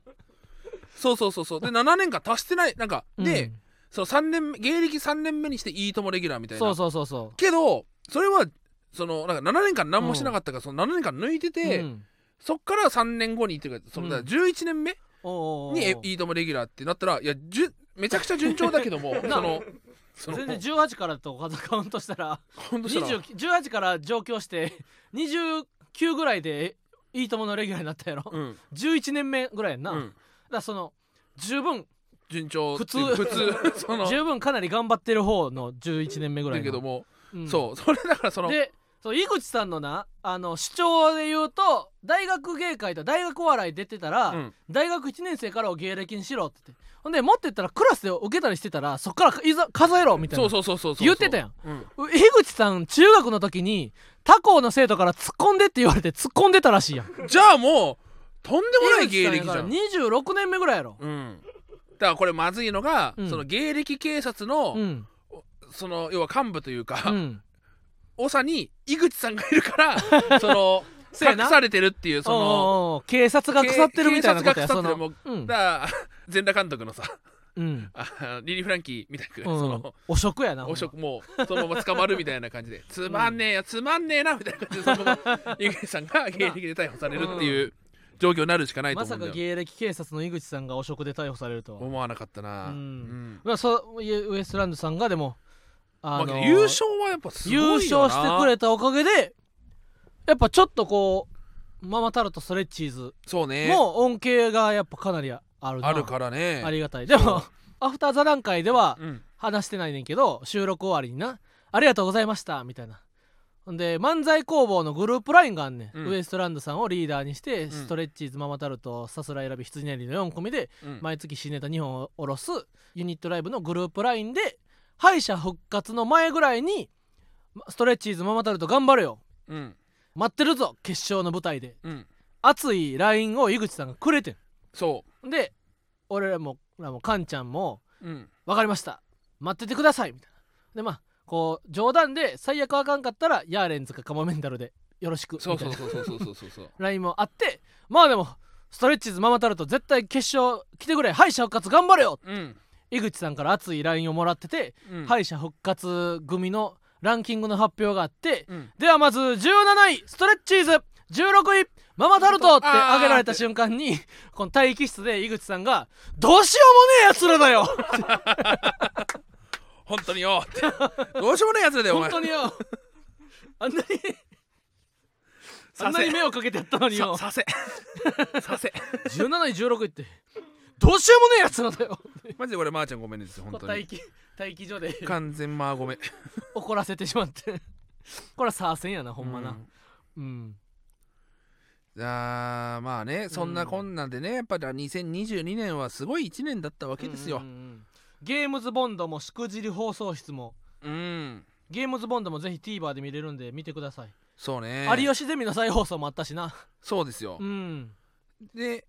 そうそうそうそう。で7年間足してない。なんかで、うん。その3年目芸歴3年目にしていいともレギュラーみたいな。そうそうそうそけどそれはそのなんか7年間何もしなかったから、その7年間抜いてて、うん。そっから3年後にっていうかそのだから11年目にえ「いいともレギュラー」ってなったらいやじゅめちゃくちゃ順調だけどもそ なの全然18からとカウントしたら本当したら。20 18から上京して29ぐらいで「いいとも!」のレギュラーになったやろ、うん、11年目ぐらいやんな、うん、らその十分順調普通。普通 その十分かなり頑張ってる方の11年目ぐらいの。だけども、うん。そうそれだからそのでそう井口さんのなあの主張で言うと大学芸会と大学お笑い出てたら、うん。大学1年生からを芸歴にしろって言って。ほんで持ってったらクラスで受けたりしてたらそっからいざ数えろみたいな。そうそうそうそうそう。言ってたやん。うん、井口さん中学の時に他校の生徒から突っ込んでって言われて突っ込んでたらしいやん。じゃあもうとんでもない芸歴じゃん、井口さんやから26年目ぐらいやろ。うん、だからこれまずいのが、うん。その芸歴警察の、うん。その要は幹部というか、うん。長に井口さんがいるから その隠されてるっていうその警察が腐ってるみたいなことやその警察が腐ってるもううん。だから全裸監督のさうん。あリリー・フランキーみたいな、うん。その汚職やなお職もうそのまま捕まるみたいな感じで。つまんねえやつまんねえなみたいな感じでその さんが芸歴で逮捕されるっていう状況になるしかないとまさ思うんだよ、か芸歴警察の井口さんが汚職で逮捕されるとは。思わなかったな、うん。うん。まあそういウエストランドさんがでもあのまあ優勝はやっぱすごいよな。優勝してくれたおかげでやっぱちょっとこうママタルトストレッチーズそうね。も恩恵がやっぱかなりあるな。あるからね。ありがたい。でも アフター座談会ではうん。話してないねんけど収録終わりにな「ありがとうございました」みたいなで漫才工房のグループラインがあんねん、うん。ウエストランドさんをリーダーにして、ん。ストレッチーズママタルトさすらい選び羊ねりの4組でうん。毎月新ネタ2本を下ろすユニットライブのグループラインで敗者復活の前ぐらいにストレッチーズママタルト頑張れよ。うん。待ってるぞ決勝の舞台で。うん。熱い LINE を井口さんがくれてそんで俺らもらもカンちゃんもううん。分かりました。待っててくださいみたいな。でまあこう冗談で最悪あかんかったらヤーレンズかカモメンタルでよろしくそいうなそうそうそうそうそう。そう LINE もあってまあでもストレッチーズママタルト絶対決勝来てくれ。敗者復活頑張れようん。井口さんから熱い LINE をもらってて、うん。敗者復活組のランキングの発表があって、うん。ではまず17位ストレッチーズ16位ママタルトって挙げられた瞬間にこの待機室で井口さんが「どうしようもねえやつらだよ 本当によ。ってどうしようもないやつだよお前。本当によ。あんなにあんなに目をかけてやったのによ。ささせ。させ。17位16位って。どうしようもねえやつらだよ。マジでこれまーちゃんごめんねですよ本当に。待機。待機所で。完全まあごめ。ん怒らせてしまって。これはサーセンやなほんまな。うん。うん。あーまあねそんなこんなんでねやっぱり2022年はすごい1年だったわけですよ。うんうんうんゲームズボンドもしくじり放送室も。うん。ゲームズボンドもぜひ TVer で見れるんで見てください、そうね。有吉ゼミの再放送もあったしな。そうですよ。うん。で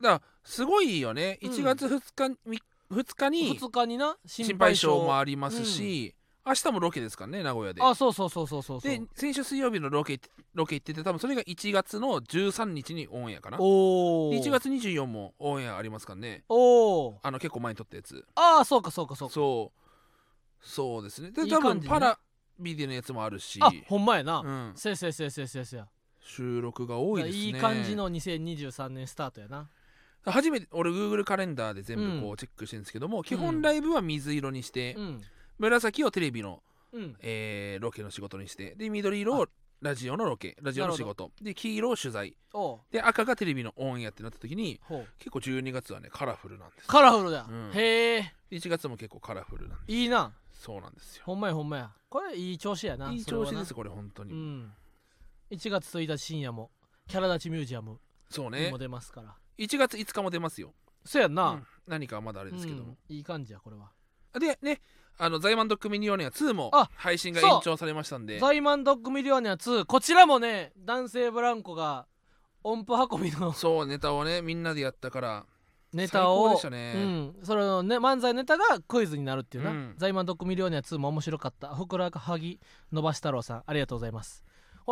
だからすごいよね。うん1月2日に2日に2日にな？心配性。もありますし明日もロケですからね名古屋で。あそうそうそうそうそうそう。で先週水曜日のロケロケ行ってて多分それが1月の13日にオンエアかな。おおで1月24もオンエアありますからね。おおあの結構前に撮ったやつ。ああそうかそうかそうか。そう。そうですね。で多分パラビデオのやつもあるし。あほんまやな、うん、せやせやせやせやせや。せや収録が多いですね。いい感じの2023年スタートやな。初めて俺 Google カレンダーで全部こううチェックしてるんですけども、基本ライブは水色にして、うん紫をテレビの、うん。えーロケの仕事にしてで緑色をラジオのロケラジオの仕事。で黄色を取材。おう。で赤がテレビのオンエアってなった時にほう。結構12月はねカラフルなんですカラフルだ、うん。へえ。1月も結構カラフルなんですいいな。そうなんですよ。ほんまやほんまや。これいい調子やないいい調子ですすこれ本当に、うん。1月1日深夜もキャラ立ちミュージアムそうね。にも出ますから。1月5日も出ますよ、そうやんな、うん。何かはまだあれですけども。うん、いい感じやこれは。でねあのザイマンドックミニオネア2もあ配信が延長されましたんで。ザイマンドッグミリオネア2こちらもね男性ブランコが音符運びのそうネタをねみんなでやったからネタ最高をでしたね。うん、それのね漫才ネタがクイズになるっていうな、うん。ザイマンドッグミリオネア2も面白かった。ふくらはぎ伸ばし太郎さんありがとうございます。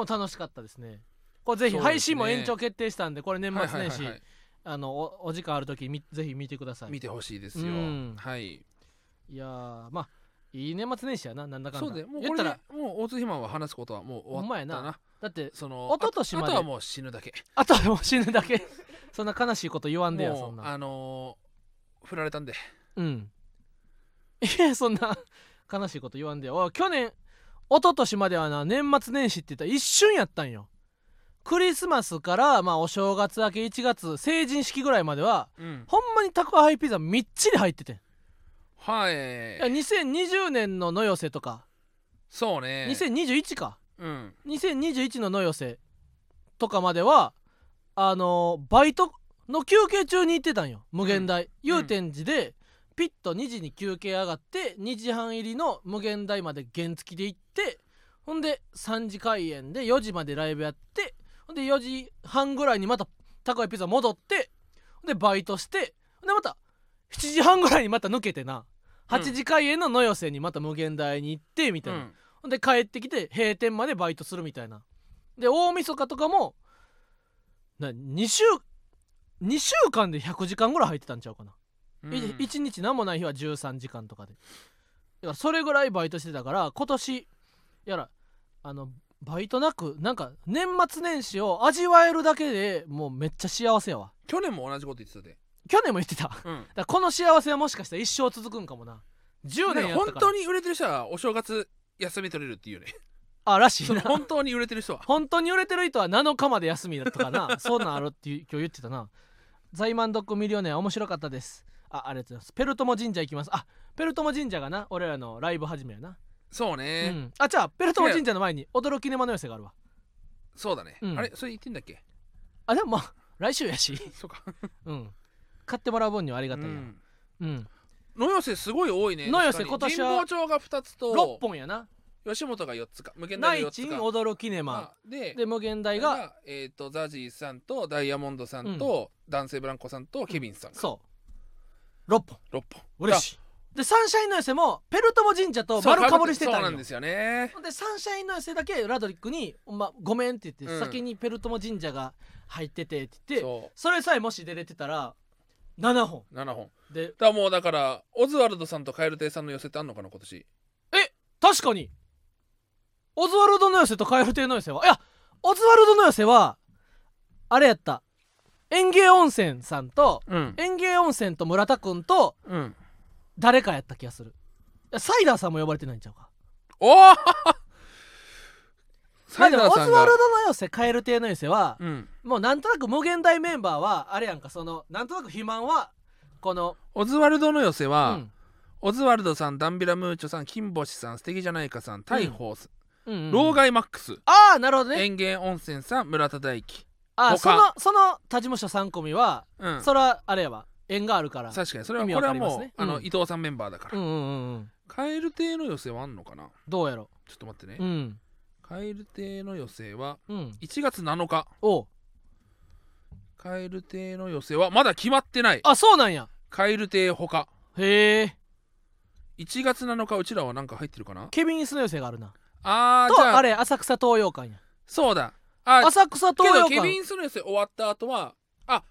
楽しかったですね。これぜひ、そうですね。配信も延長決定したんでこれ年末年始、はいはいはいはい。あのおお時間ある時みぜひ見てください。見てほしいですよ、うん。はいいやーまあいい年末年始やななんだかんだ。そうでもう言ったらこれでもう大津肥満は話すことはもう終わった。ほんまやな。な。だってその一昨年まで。あとあとはもう死ぬだけ。あとはもう死ぬだけ。そんな悲しいこと言わんでやそんな。あのー振られたんで。うん。いやそんな悲しいこと言わんでよ。おい去年一昨年まではな年末年始って言ったら一瞬やったんよ。クリスマスからまあお正月明け1月成人式ぐらいまではうん。ほんまに宅配ピザみっちり入っててん。いはい。や2020年の野寄せとか、そうね。2021か。うん。2021の野寄せとかまではあのーバイトの休憩中に行ってたんよ。無限大、祐天寺でピッと2時に休憩上がって2時半入りの無限大まで原付で行ってほんで3時開演で4時までライブやってほんで4時半ぐらいにまた高いピザ戻ってほんでバイトしてほんでまた7時半ぐらいにまた抜けてな8時開演の野寄せにまた無限大に行ってみたいな、うん。ほんで帰ってきて閉店までバイトするみたいな。で大晦日とかもな2週2週間で100時間ぐらい入ってたんちゃうかな、うん。い1日何もない日は13時間とかで。だからそれぐらいバイトしてたから今年やらあのバイトなくなんか年末年始を味わえるだけでもうめっちゃ幸せやわ。去年も同じこと言ってたで去年も言ってた。うん。らこの幸せはもしかしたら一生続くんかもな。10年やった本当に売れてる人はお正月休み取れるっていうね。あらしいな。本当に売れてる人は。本当に売れてる人は7日まで休みだったかな。そんなんあるっていう今日言ってたな。ザイマンドッグミリオネア面白かったです。あありがとうございます。ペルトモ神社行きます。あペルトモ神社がな俺らのライブ始めやな、うそうね。ん、あじゃあペルトモ神社の前に驚きネマの寄せがあるわ。そうだね。うん。あれ？それ言ってんだっけ？あでもまあ来週やし。そうか。うん買ってもらう分にはありがうたいやん。うん、野寄せすごい多いね野寄今年は神保町が2つ6と本やな。吉本が4つか。無限大が4ナイチンつか驚きネマあでで無限大がえっとザジーさんとダイヤモンドさんと男性ブランコさんとケビンさんそう。6本。6本。嬉しい。でサンシャインの寄せもペルトモ神社と丸かぶりしてたんよ。そうなんですよね。でサンシャインの寄せだけラドリックに「ま、ごめん」って言って、うん。先にペルトモ神社が入っててって言ってそそれさえもし出れてたら7本。う7本。でだからもうだからオズワルドさんとカエル亭さんの寄せってあんのかな今年？確かに。オズワルドの寄せとカエル亭の寄せはいやオズワルドの寄せはあれやった。園芸温泉さんとうん。園芸温泉と村田くんとうん。誰かやった気がする。サイダーさんも呼ばれてないんちゃうか。おおまサあでもオズワルドの寄せカエル亭の寄せは、うん。もうなんとなく無限大メンバーはあれやんかそのなんとなく肥満はこの、オズワルドの寄せうは、ん。オズワルドさんダンビラムーチョさん金星さん素敵じゃないかさん大鵬さん、うんうん。老害マックス。ああなるほどね。園芸温泉さん村田大樹。他。あそのその他事務所3組は、うん。それはあれやわ。縁があるから。確かにそれは意味これはもう、あの、うん伊藤さんメンバーだから、うんうんうんうん。カエル亭の寄せはあんのかな？どうやろちょっと待ってね、うんカエル亭の寄せはうん。1月7日。おう。カエル亭の寄せはまだ決まってない。あそうなんや。カエル亭ほか。へえ。1月7日うちらはなんか入ってるかな？ケビンスの寄せがあるな。あーじゃあ。とあれ浅草東洋館や。そうだ。あ浅草け東洋館。どケビンスの寄せ終わった後はあ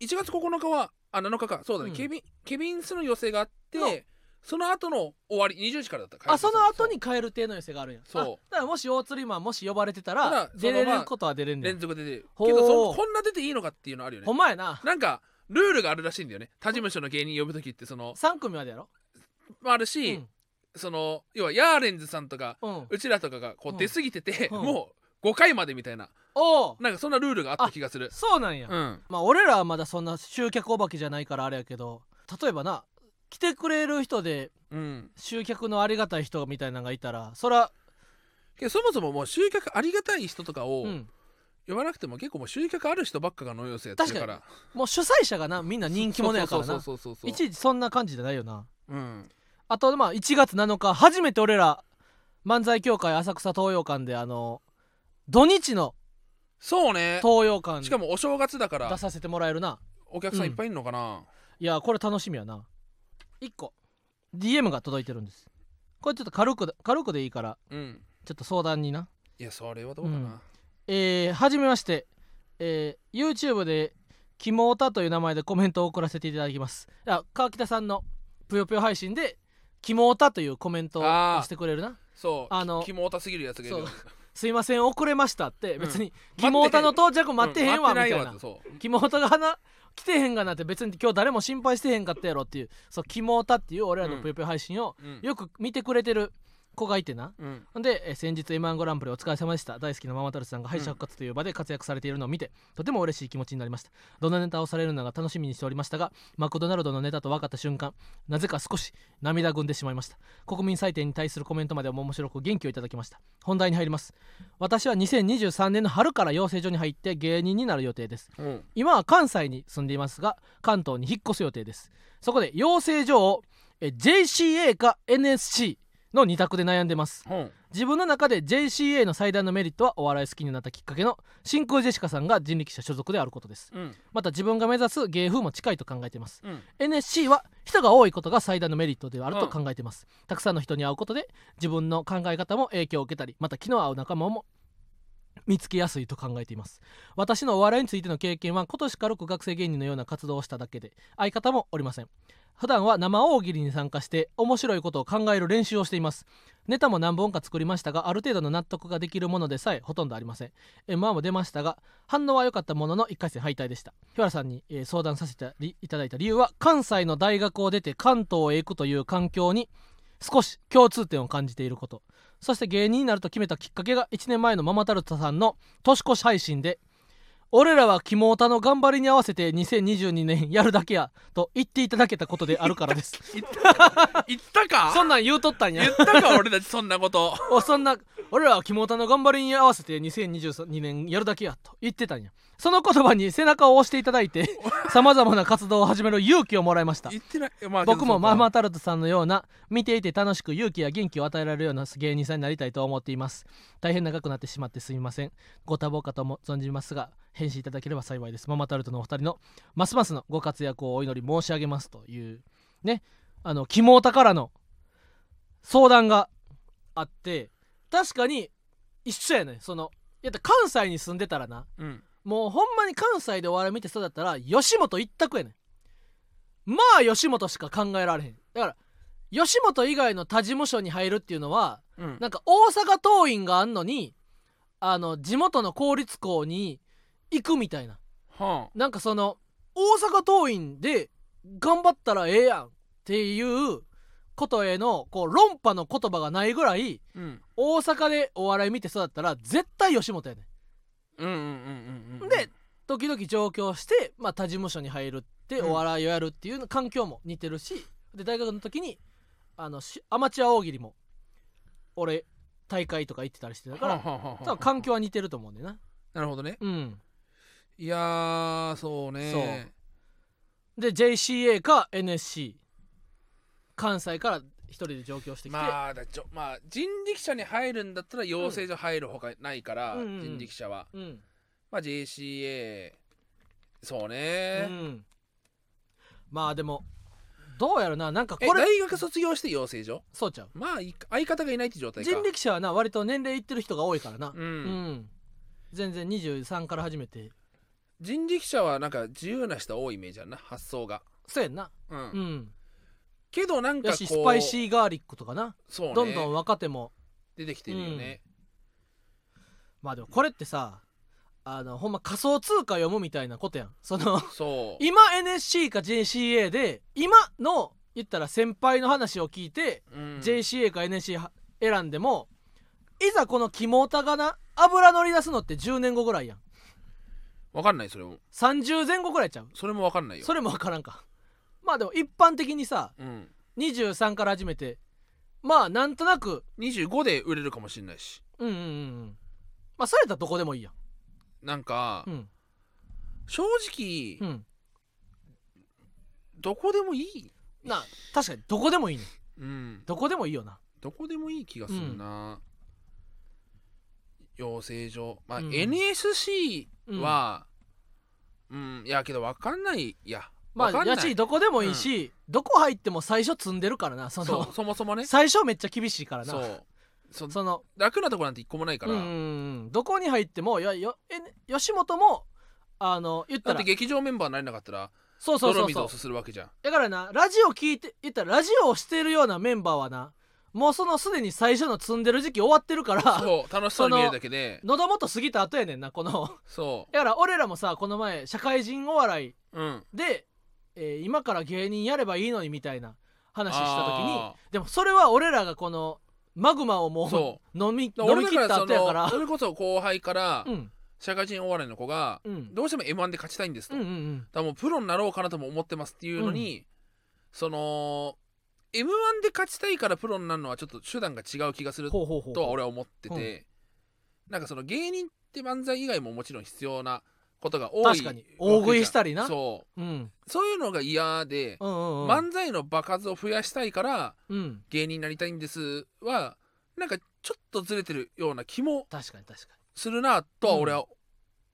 1月9日はあ7日か。そうだね、うん。ケビンケビンスの寄せがあっのてその後の終わり20時からだった。あその後にカエル亭の寄せがあるん。やそう。あだからもし大釣りマンもし呼ばれてたら出れることは出れんねん。連続で出てる。けどそこんな出ていいのかっていうのあるよね。ほんまやな。なんかルールがあるらしいんだよね。他事務所の芸人呼ぶ時ってその3組までやろ？もあるし、うん。その要はヤーレンズさんとかうん。うちらとかがこううん。出過ぎてて、うん。もう5回までみたいな。おおなんかそんなルールがあった気がする。そうなんや。うん。まあ俺らはまだそんな集客お化けじゃないからあれやけど例えばな来てくれる人でうん。集客のありがたい人みたいなのがいたらそらけどそもそももう集客ありがたい人とかをうん。呼ばなくても結構もう集客ある人ばっかがの寄せやってるから。もう主催者がなみんな人気者やからそうなそうそうそうそう。いちいちそんな感じじゃないよな。うん。あとまあ1月7日初めて俺ら漫才協会浅草東洋館であの土日のそうね。東洋館しかもお正月だから。出させてもらえるな。お客さんいっぱいいるのかな、いやこれ楽しみやな1個 DM が届いてるんです。これちょっと軽く軽くでいいからうん。ちょっと相談にな。いやそれはどうかな、うん。えー、はじめまして、えー、YouTube で「キモータ」という名前でコメントを送らせていただきます。いや川北さんのぷよぷよ配信で「キモータというコメントをしてくれるな。そう。あのキモータすぎるやつがいるよ。すいません遅れましたって。うん。別にキモータの到着待ってへんわうん。みたいな待ってってそう。キモータが花来てへんがなって別に今日誰も心配してへんかったやろっていうそうキモータっていう俺らのぷよぷよ配信をうん。よく見てくれてる子がいてな。うん。で、えー先日 M−1 グランプリお疲れ様でした。大好きなママタルトさんが敗者復活という場で活躍されているのを見て、とても嬉しい気持ちになりました。どんなネタをされるのか楽しみにしておりましたがマクドナルドのネタと分かった瞬間なぜか少し涙ぐんでしまいました。国民採点に対するコメントまでも面白く元気をいただきました。本題に入ります。私は2023年の春から養成所に入って芸人になる予定です。うん。今は関西に住んでいますが関東に引っ越す予定です。そこで養成所をえ JCA か NSC の2択で悩んでます。う。ん自分の中で JCA の最大のメリットはお笑い好きになったきっかけの真空ジェシカさんが人力車所属であることです。うん。また自分が目指す芸風も近いと考えています。うん。NSC は人が多いことが最大のメリットであると考えています、たくさんの人に会うことで自分の考え方も影響を受けたりまた気の合う仲間も見つけやすいと考えています。私のお笑いについての経験は今年軽く学生芸人のような活動をしただけで相方もおりません。普段は生大喜利に参加して面白いことを考える練習をしています。ネタも何本か作りましたがある程度の納得ができるものでさえほとんどありません。M1 も出ましたが反応は良かったものの1回戦敗退でした。日原さんに、えー相談させていただいた理由は関西の大学を出て関東へ行くという環境に少し共通点を感じていること。そして芸人になると決めたきっかけが1年前のママタルトさんの年越し配信で俺らはキモータの頑張りに合わせて2022年やるだけやと言っていただけたことであるからです。言った言ったか？そんなん言うとったんや。言ったか？俺たちそんなこと。おそんな俺らはキモータの頑張りに合わせて2022年やるだけやと言ってたんや。その言葉に背中を押していただいてさまざまな活動を始める勇気をもらいました。言ってない。まあ僕もママまタルトさんのような見ていて楽しく勇気や元気を与えられるような芸人さんになりたいと思っています。大変長くなってしまってすみません。ご多忙かとも存じますが返信いただければ幸いです。ママタルトのお二人のますますのご活躍をお祈り申し上げますというね。あのキモータからの相談があって確かに一緒やねそのやったら関西に住んでたらな。うん。もうほんまに関西でお笑い見て育ったら吉本一択やねん。まあ吉本しか考えられへん。だから吉本以外の他事務所に入るっていうのはうん。なんか大阪桐蔭があんのにあの地元の公立校に行くみたいな。はなんかその大阪桐蔭で頑張ったらええやんっていうことへのこう論破の言葉がないぐらいあうん。大阪でお笑い見て育ったら絶対吉本やねん。うんうんうんうんうんで時々上京して、まあ、他事務所に入るってうん。お笑いをやるっていう環境も似てるしで大学の時にあのしアマチュア大喜利も俺大会とか行ってたりしてたからはあはあはあはあ多分環境は似てると思うんだよな。なるほどね。うんいやーそうね。で JCA か NSC 関西から一人で上京してきて、まあだちょまあ人力車に入るんだったら養成所入るほかないから、うんうんうん。人力車は。うん。まあ JCA そううね、ん。まあでもどうやろな。なんかえこれ大学卒業して養成所？そうちゃう。まあい相方がいないって状態か。人力車はな割と年齢いってる人が多いからな。うん、うん。全然23から始めて人力車はなんか自由な人多いイメージあるな発想が。そうやんな。うん、うん。けどなんかこうやしスパイシーガーリックとかな。そうね。どんどん若手も。出てきてるよね、まあでもこれってさあのほんま仮想通貨読むみたいなことやん。そのそう。今 NSC か JCA で今の言ったら先輩の話を聞いて、うん。JCA か NSC は選んでもいざこのキモータがな油乗り出すのって10年後ぐらいやんわかんないそれも。30前後ぐらいちゃう？それもわかんないよ。それも分からんか。まあでも一般的にさうん。23から始めてまあなんとなく。25で売れるかもしれないし。うんうんうんうん。まあそれやったらどこでもいいやん。なんか、うん。正直、うん。どこでもいい。なあ確かにどこでもいいね。うん。どこでもいいよな。どこでもいい気がするな、養成所。まあ、うん。NSC はうん、いやけどわかんないいや。まわかんない。あやしどこでもいいし、どこ入っても最初積んでるからなその。そうそもそもね。最初めっちゃ厳しいからな。そう。そその。楽なとこなんて一個もないから、うんうんうん。どこに入ってもいやよえ吉本もあの言ったら。だって劇場メンバーになれなかったらそうそうそうそう。泥水をすするわけじゃん。だからなラジオ聞いて言ったらラジオをしてるようなメンバーはなもうそのすでに最初の積んでる時期終わってるからそう楽しそうに見えるだけで。喉元過ぎた後やねんなこの。そだから俺らもさこの前社会人お笑いううん。で、えー今から芸人やればいいのにみたいな話した時にあでもそれは俺らがこのマグマをもそう。飲み飲み切った後やから。それこそ後輩からうん。社会人お笑いの子がうん。どうしても m 1で勝ちたいんですと、うんうんうん。らもうプロになろうかなとも思ってますっていうのに、その m 1で勝ちたいからプロになるのはちょっと手段が違う気がするとは俺は思ってて、なんかその芸人って漫才以外ももちろん必要なことが多い確かに大食いしたりな。そう。うん。そういうのが嫌で、うんうんうん。漫才の場数を増やしたいからうん。芸人になりたいんですはなんかちょっとずれてるような気も確かに確かするなとは俺は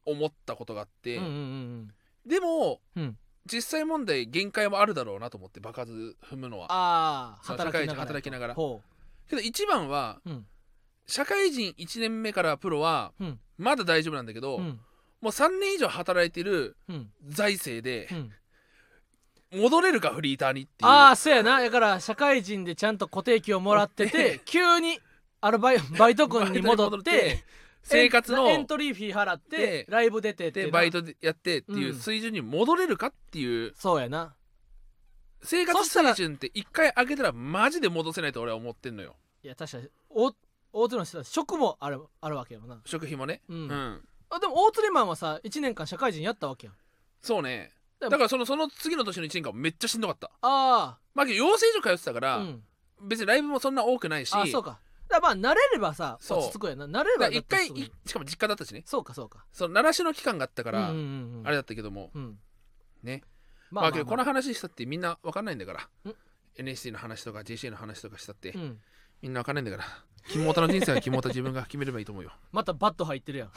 思ったことがあって、にうんうんうん。でもうんうん実際問題限界もあるだろうなと思って場数踏むのは。ああ働きながら働きながら。ほけど一番はううん。社会人1年目からプロはうん。まだ大丈夫なんだけど、うん。もう3年以上働いてるうん。財政でうん。戻れるかフリーターにっていう。ああそうやな。だから社会人でちゃんと固定給をもらってて 急にアルバイバイト君に戻って生活のエントリーフィー払ってでライブ出てってバイトでやってっていううん。水準に戻れるかっていう。そうやな。生活水準って一回上げたらマジで戻せないと俺は思ってんのよ。いや確かに大大鶴の人たち職もあるあるわけやもんな。食費もね。うん。うん。あでも大鶴マンはさ1年間社会人やったわけやん。そうね。でもだからそのその次の年の1年間めっちゃしんどかった。あまあけど養成所通ってたから、あうん。別にライブもそんな多くないしあそうかだからまあ慣れればさそう。落ち着くやな。慣れればだから一回だってすぐにいしかも実家だったしね。そうかそうか。その奈良市の期間があったから、うんうんうんうん。あれだったけども。うん。ね。ままあけどこの話したってみんなわかんないんだから。ん。NSC の話とか JC の話とかしたって、うん。みんなわかんないんだから。キモータの人生はキモータ自分が決めればいいと思うよ。またバット入ってるやん。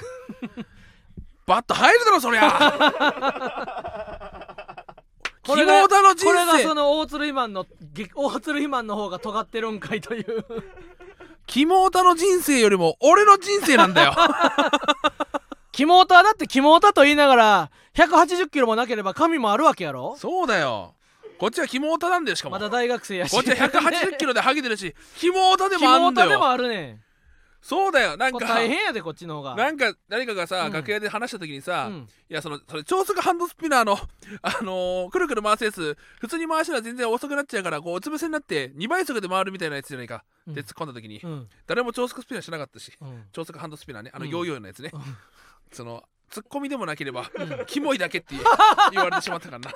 バット入るだろそりゃ。キ モこれがータの人これが生その大鶴ひまんのげ大鶴ひまんの方が尖ってるんかいというキモータの人生よりも俺の人生なんだよ。キモータはだってキモータと言いながら180キロもなければ髪もあるわけやろ？そうだよ。こっちはキモータなんだよしかも、まだ大学生やし。こっちは180キロでハゲてるし キモータでキもあんだモータでもよあるねそうだよ。なんか大変やでこっちの方が。なんか誰かがさ、うん。楽屋で話した時にさ、うん。いやそのそれ超速ハンドスピナーのあのーくるくる回すやつ普通に回したら全然遅くなっちゃうからこううつ伏せになって2倍速で回るみたいなやつじゃないか、うん。で突っ込んだ時に、うん。誰も超速スピナーしなかったし。うん。超速ハンドスピナーね。あのうん。ヨーヨーのやつね、うん。そのツッコミでもなければ、うん。キモいだけって言 言われてしまったからな、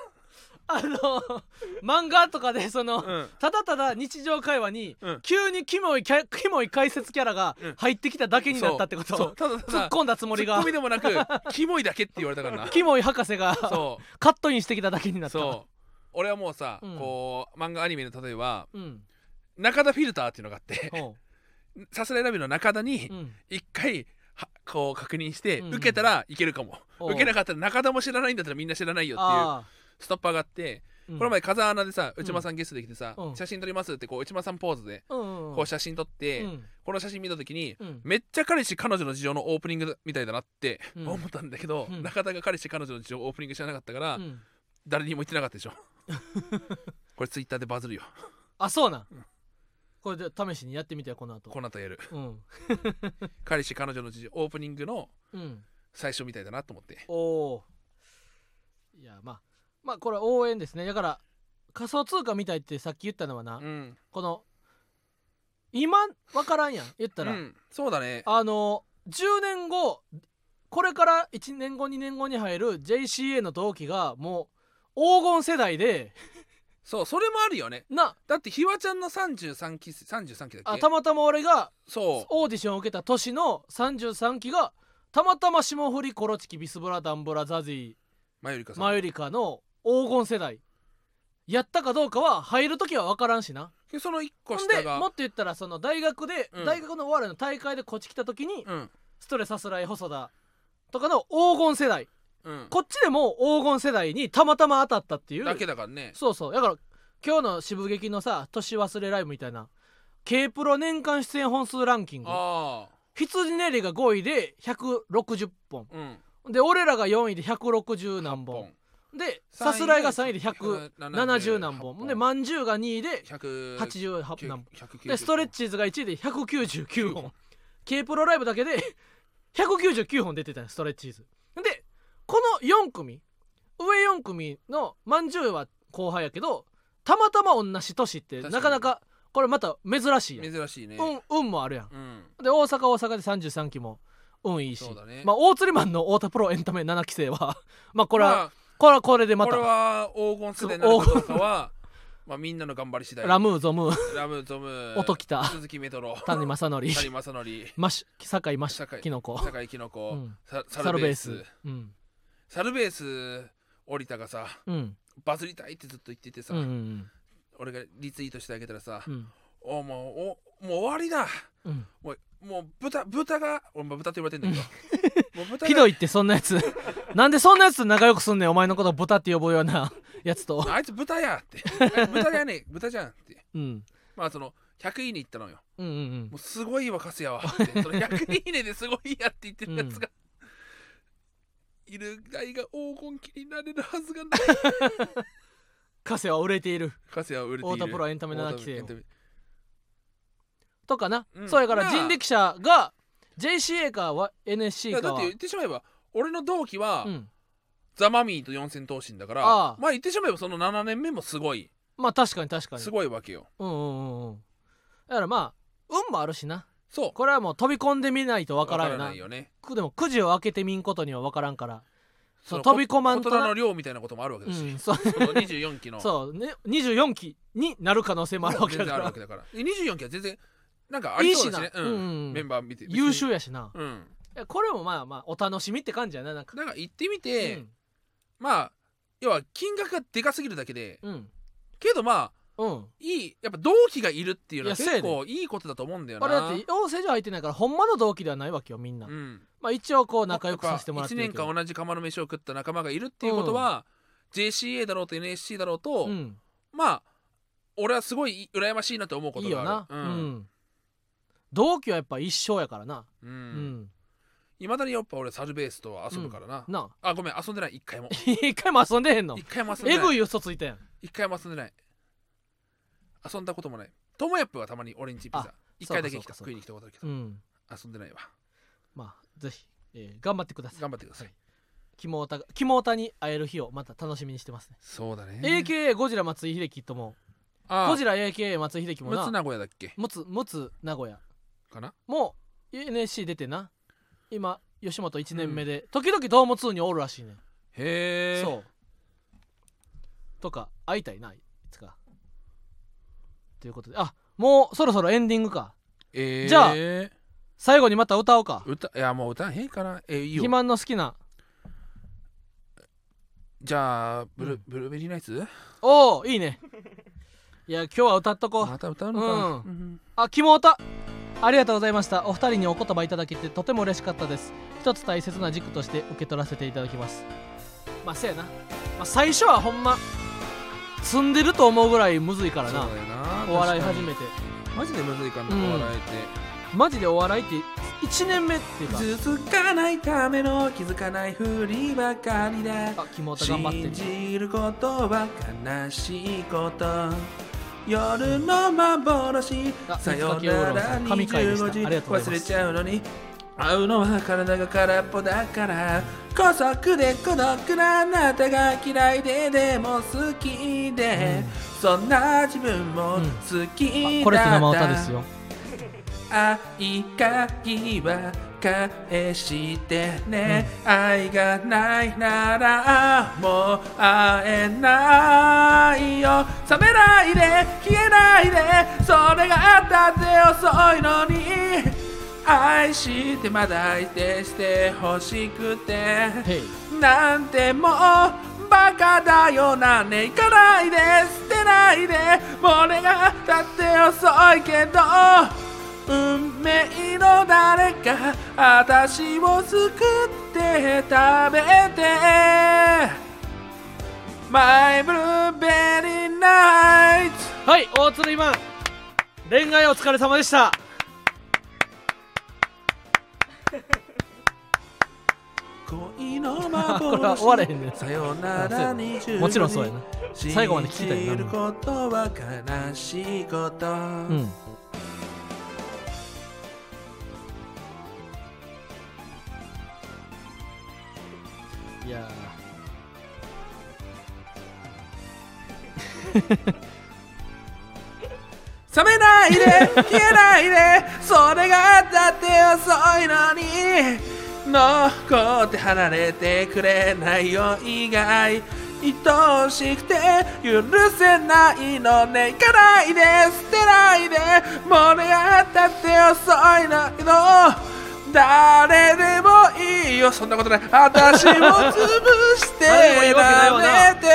あの漫画とかでその、うん。ただただ日常会話に、うん。急にキモいキャキモい解説キャラがうん。入ってきただけになったってこそう。そう。と、ただただ突っ込んだつもりが。ツッコミでもなく キモいだけって言われたからな。キモい博士がそカットインしてきただけになったうそう。俺はもうさ、うん。こう漫画アニメの例えばうん。中田フィルターっていうのがあってほさすらいラビの中田にううん。一回はこう確認して、うん。受けたらいけるかも。おう。受けなかったら中田も知らないんだったらみんな知らないよっていう。あストッパーがあって、ーうん。この前風穴でさ内間さんゲストで来てさ、うん。写真撮りますってこう内間さんポーズでこう写真撮って、うん。この写真見た時に、うん。めっちゃ彼氏彼女の事情のオープニングみたいだなってうん。思ったんだけど、うん。中田が彼氏彼女の事情オープニング知らなかったから、うん。誰にも言ってなかったでしょ。これツイッターでバズるよ。あそうなん、これで試しにやってみてよこの後。この後やる。うん。彼氏彼女の事情オープニングのうん。最初みたいだなと思って。おおいやまあまあこれは応援ですね。だから仮想通貨みたいってさっき言ったのはな、うん、この今分からんやん言ったら、うん、そうだね。あの10年後これから1年後2年後に入る JCA の同期がもう黄金世代でそうそれもあるよね。なだってひわちゃんの33期33期だっけ？あたまたま俺がそう。オーディションを受けた年の33期がたまたま霜降りコロチキビスブラダンブラザジマユリカさん。ーマユリカの黄金世代。やったかどうかは入る時は分からんしな。でその1個ほんで下がもっと言ったらその大学で、うん。大学のお笑いの大会でこっち来た時に、うん。ストレスさすらい細田とかの黄金世代。うん。こっちでも黄金世代にたまたま当たったっていう。だけだからね。そうそう。だから今日の渋劇のさ年忘れライブみたいな K プロ年間出演本数ランキング。あ羊ネリが5位で160本。あうん。で俺らが4位で160何本でさすらいが3位で170 170何本。でまんじゅうが2位で100 88何本。190でストレッチーズが1位で199本。K プロライブだけで199本出てたよストレッチーズ。でこの4組上4組のまんじゅうは後輩やけどたまたま同じ年ってなかなかこれまた珍しいやん。珍しいね。運運もあるやん。うん。で大阪大阪で33期も運いいし、ね。まあ大釣りマンの太田プロエンタメ7期生は まあここれは、これはこれでまこれたは黄金世代になるかどうかはまあみんなの頑張り次第。ラムーゾム。ーラムゾム。音喜多鈴木メトロ。谷正則。谷正則。マッシュ酒井マッシ酒井ュキノコ。酒井きのこうん。サササルベールベース。スうん。サルベース降りたがさうん。バズりたいってずっと言っててさうんうん。俺がリツイートしてあげたらさうん。おもうおもう終わりだ。うん。もうもう豚豚が俺も豚って言われてんだけど。もう豚がひどいってそんなやつ。なんでそんなやつと仲良くすんねんお前のこと豚って呼ぶような やつと。あいつ豚やって。あいつ豚じゃねえ豚じゃんって。うん。まあその100いいねいったのよ。うんうんもうすごいわカスヤはって。その100いいねですごいやって言ってるやつが、いる代が黄金期になれるはずがない。カセは売れている。カスヤは売れている。太田プロエンタメ7期生とかな、うん。そうやからまあ。人力車が JCA かは NSC かだって言ってしまえば俺の同期は、うん。ザ・マミーと四千頭身だからまあ言ってしまえばその7年目もすごい。まあ確かに確かに。すごいわけよ。うんうんうんうん。だからまあ運もあるしな。そう。これはもう飛び込んでみないとわからんよわなないよね。くでもくじを開けてみんことにはわからんから。そうの飛び込まんとな。大人の量みたいなこともあるわけだし、うんそう。その24期の。そうね24期になる可能性もあるわけだから。あるわけだから。で24期は全然なんかありそうだしね。うん。うんメンバー見て。優秀ややしな。うん。これもまあまあお楽しみって感じやななんか。行ってみて、うん。まあ要は金額がでかすぎるだけでうん。けどまあうん。いいやっぱ同期がいるっていうのは結構いいことだと思うんだよな。あれだって養成所入ってないからほんまの同期ではないわけよみんな、うん。まあ一応こう仲良くさせてもらって1るけど。年間同じ釜の飯を食った仲間がいるっていうことは、JCA だろうと NSC だろうと、うん。まあ俺はすごい羨ましいなと思うこといいよな。があるうん、同期はやっぱ一生やからな。ううん。ん、いまだにやっぱ俺サルベースと遊ぶからな、なあ。ごめん遊んでない。一回も。あ一回も遊んでへんの？一回も遊んでない。えぐい嘘ついたやん。一回も遊んでない。遊んだこともない。トモヤップはたまにオレンジピザ。あ一回だけ来た。そうかそうか食いに来たことあるけど。うん。遊んでないわ。まあぜひ、えー頑張ってください。頑張ってください、キモータがキモータに会える日をまた楽しみにしてますね。そうだね。AKA ゴジラ松井秀喜とも。あゴジラ AKA 松井秀喜もな。むつ名古屋だっけ？むつむつ名古屋かな？もう NSC 出てな。今吉本1年目で、時々ドーム2におるらしいねへえ。そう。とか会いたいないつか。ということで。あもうそろそろエンディングか。えー、じゃあ最後にまた歌おうか。歌いやもう歌へんかなえいいよ。肥満の好きな。じゃあブル,、うん。ブルーベリーナイツ？おおいいね。いや今日は歌っとこう。また歌うのか、うん。うんあキモータありがとうございました。お二人にお言葉いただけてとても嬉しかったです。一つ大切な軸として受け取らせていただきます。まあせやな、まあ、最初はほんま積んでると思うぐらいむずいからな。お笑い始めて。マジでむずいかな、うん。お笑いって。マジでお笑いって1年目っていうか。続かないための気づかないふりばかりであキモータ頑張って信るじることは悲しいこと夜の幻。あさよならさん神回でした。25時。ありがとうございます。忘れちゃうのに。会うのは体が空っぽだから。姑息で孤独なあなたが嫌いででも好きで、そんな自分もうん。好きだった、あこれって生歌ですよ。愛鍵は返してね、愛がないならもう会えないよ。冷めないで消えないでそれがあったって遅いのに。愛してまだ相手してほしくて。なんてもうバカだよなね行かないで捨てないで俺がだって遅いけど運命の誰か私を救って食べてマイブルーベリーナイツはい大鶴今恋愛お疲れ様でした。。。。。。。。。。。。。。。。。。。。。。。。。。。。。。。。。。。。。。。。。。。。。。。。。。。。。。。。。。。。。。。。。。。。。。。。。。。。。。。。。。。。。。。。。。。。。。。。。。。。。。。。。。。。。。。。。。。。。。。。。。。。。。。。。。。。。。。。。。。恋の こ幻れは終われへんねんさよならにもちろんそうやな最後まで聞きたいな信じることは悲しいこと、うんいや 冷めないで消えないでそれがだって遅いのに。残って離れてくれないよ以外愛しくて許せないのね。行かないで捨てないでもうねがだって遅いの。けど誰でもいいよ。そんなことない。私を潰してやめて。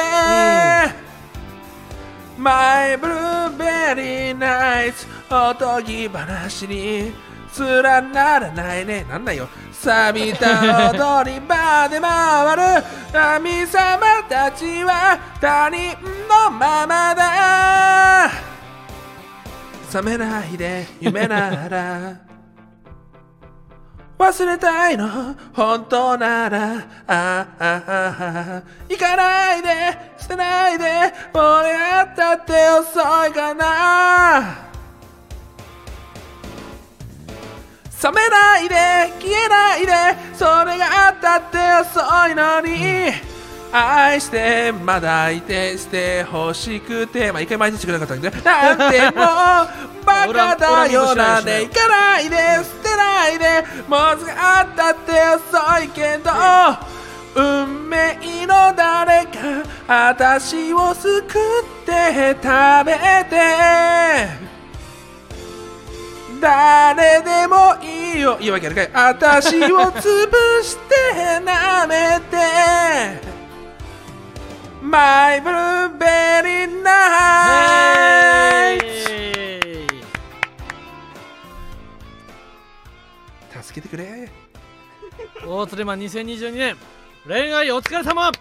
マイブルーベリーナイツ。おとぎ話に連ならないね。なんだよ。錆びた踊り場で回る。神様たちは他人のままだ。覚めないで夢なら忘れたいの。本当ならああ行かないで捨てないで俺やったって遅いかな冷めないで消えないでそれがあったって遅いのに愛してまだいてして欲しくて。まあ一回毎日くれなかったんだけど なんてもうバカだよなね行かないで捨てないで。もうすぐあったって遅いけど。運命の誰か私を救って食べて。誰でもいいよ。いいわけやるかい。私を潰して舐めてマイブルーベリーナイツ助けてくれ。大鶴マン2022年恋愛お疲れ様。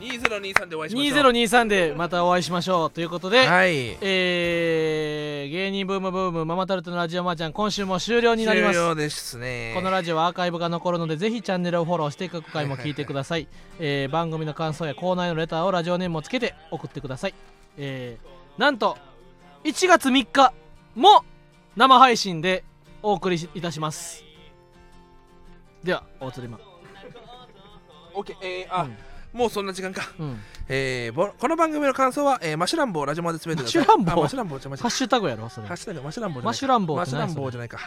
2023でお会いしましょう。2023でまたお会いしましょう。ということで、はい。えー、芸人ブームブームママタルトのラジオマーちゃん今週も終了になります。終了ですね。このラジオはアーカイブが残るのでぜひチャンネルをフォローして各回も聞いてください, えー番組の感想やコーナーへのレターをラジオネームをつけて送ってください、えー、なんと1月3日も生配信でお送りいたします。では大鶴マン OK えー、あ、うんもうそんな時間か。うん。えー、ぼこの番組の感想は、えー、マシュランボーラジオまで詰めてくださいマシュランボーあマシュランボーじゃマシハッシュタグやろそれハッシュタグマシュランボーじゃないマシュランボーマシュランボーじゃないか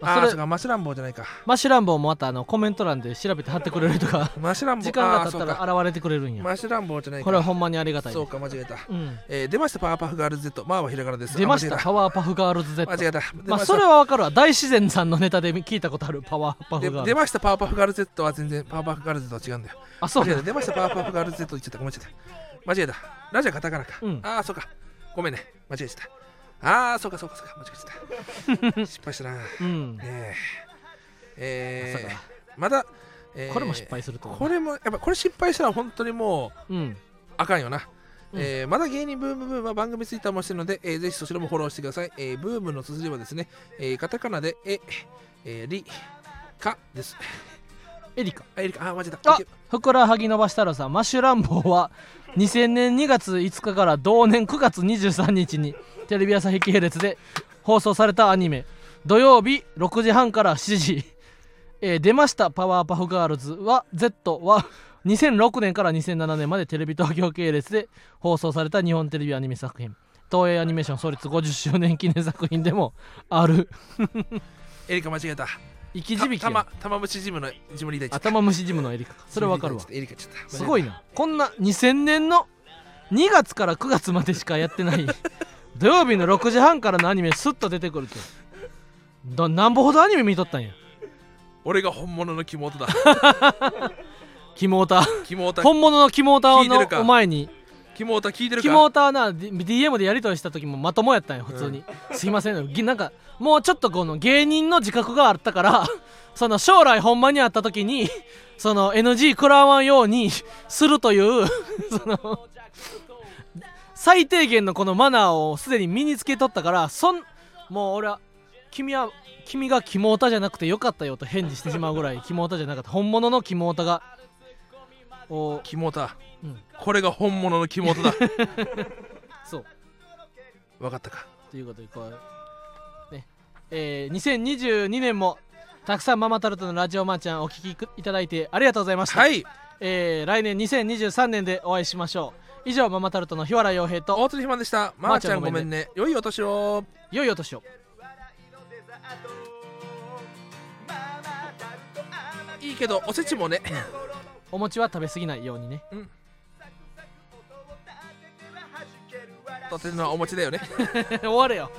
あそれあーそうかマシュランボーじゃないか。マシュランボーもまたあのコメント欄で調べて貼ってくれる人がマシュランボー時間が経ったら現れてくれるんや。マシュランボーじゃないか。これはほんまにありがたいね。そうか間違えた、うん。えー、出ましたパワーパフガールズ Z まあはひらがなです。出ましたあパワーパフガールズ Z 間違えた。間違えたまあそれはわかるわ。大自然さんのネタで聞いたことあるパワーパフでガールズ。出ましたパワーパフガールズ Z は全然パワーパフガールズとは違うんだよ。あそうな間違えた。出ましたパワーパフガールズ Z 言っちゃった。ごめんなさい間違えた。ラジオカタカナか、うん。ああそうか。ごめんね。間違えちゃったああそうかそうかそうか間違えちゃった。失敗したな。うん。ねえ。えーまさか。まだ、えーこれも失敗するとこれもやっぱこれ失敗したら本当にもううん。あかんよな、うん。えーまだ芸人ブームブームは番組ツイッターもしてるので、えーぜひそちらもフォローしてください、えーブームの綴りはですね、えーカタカナでえ、えー、リカです。エリカ。あエリカ。あ間違えたあふくらはぎ伸ばしたらさマッシュランボーは2000年2月5日から同年9月23日にテレビ朝日系列で放送されたアニメ。土曜日6時半から7時、えー出ましたパワーパフガールズは Z は2006年から2007年までテレビ東京系列で放送された日本テレビアニメ作品。東映アニメーション創立50周年記念作品でもある。エリカ間違えた。生き字引玉虫ジムのジムリーダー頭虫ジムのエリカか。それわかるわ。エリカちゃった。すごいな。こんな2000年の2月から9月までしかやってない土曜日の6時半からのアニメスッと出てくるってどなんぼほどアニメ見とったんや？俺が本物のキモートだ。キモータキモータ本物のキモータのお前に。キモータ聞いてるか？キモータはな D- DM でやり取りした時もまともやったんや普通に、すいませんぎなんかもうちょっとこの芸人の自覚があったから その将来ほんまに会った時にその NG 食らわんようにするという その最低限のこのマナーをすでに身につけとったからそんもう俺は君は君がキモータじゃなくてよかったよと返事してしまうぐらいキモータじゃなかった。本物のキモータがおキモタうん。これが本物のキモタだ。そう。分かったか。ということでこうね。えー、2022年もたくさんママタルトのラジオマーちゃんお聞きくいただいてありがとうございました、はい。えー、来年2023年でお会いしましょう以上ママタルトの日原洋平と大鶴ひまんでした。まーちゃんごめんね。良いお年を。良いお年を。いいけどおせちもね。お餅は食べ過ぎないようにね。とてのお餅だよね。終われよ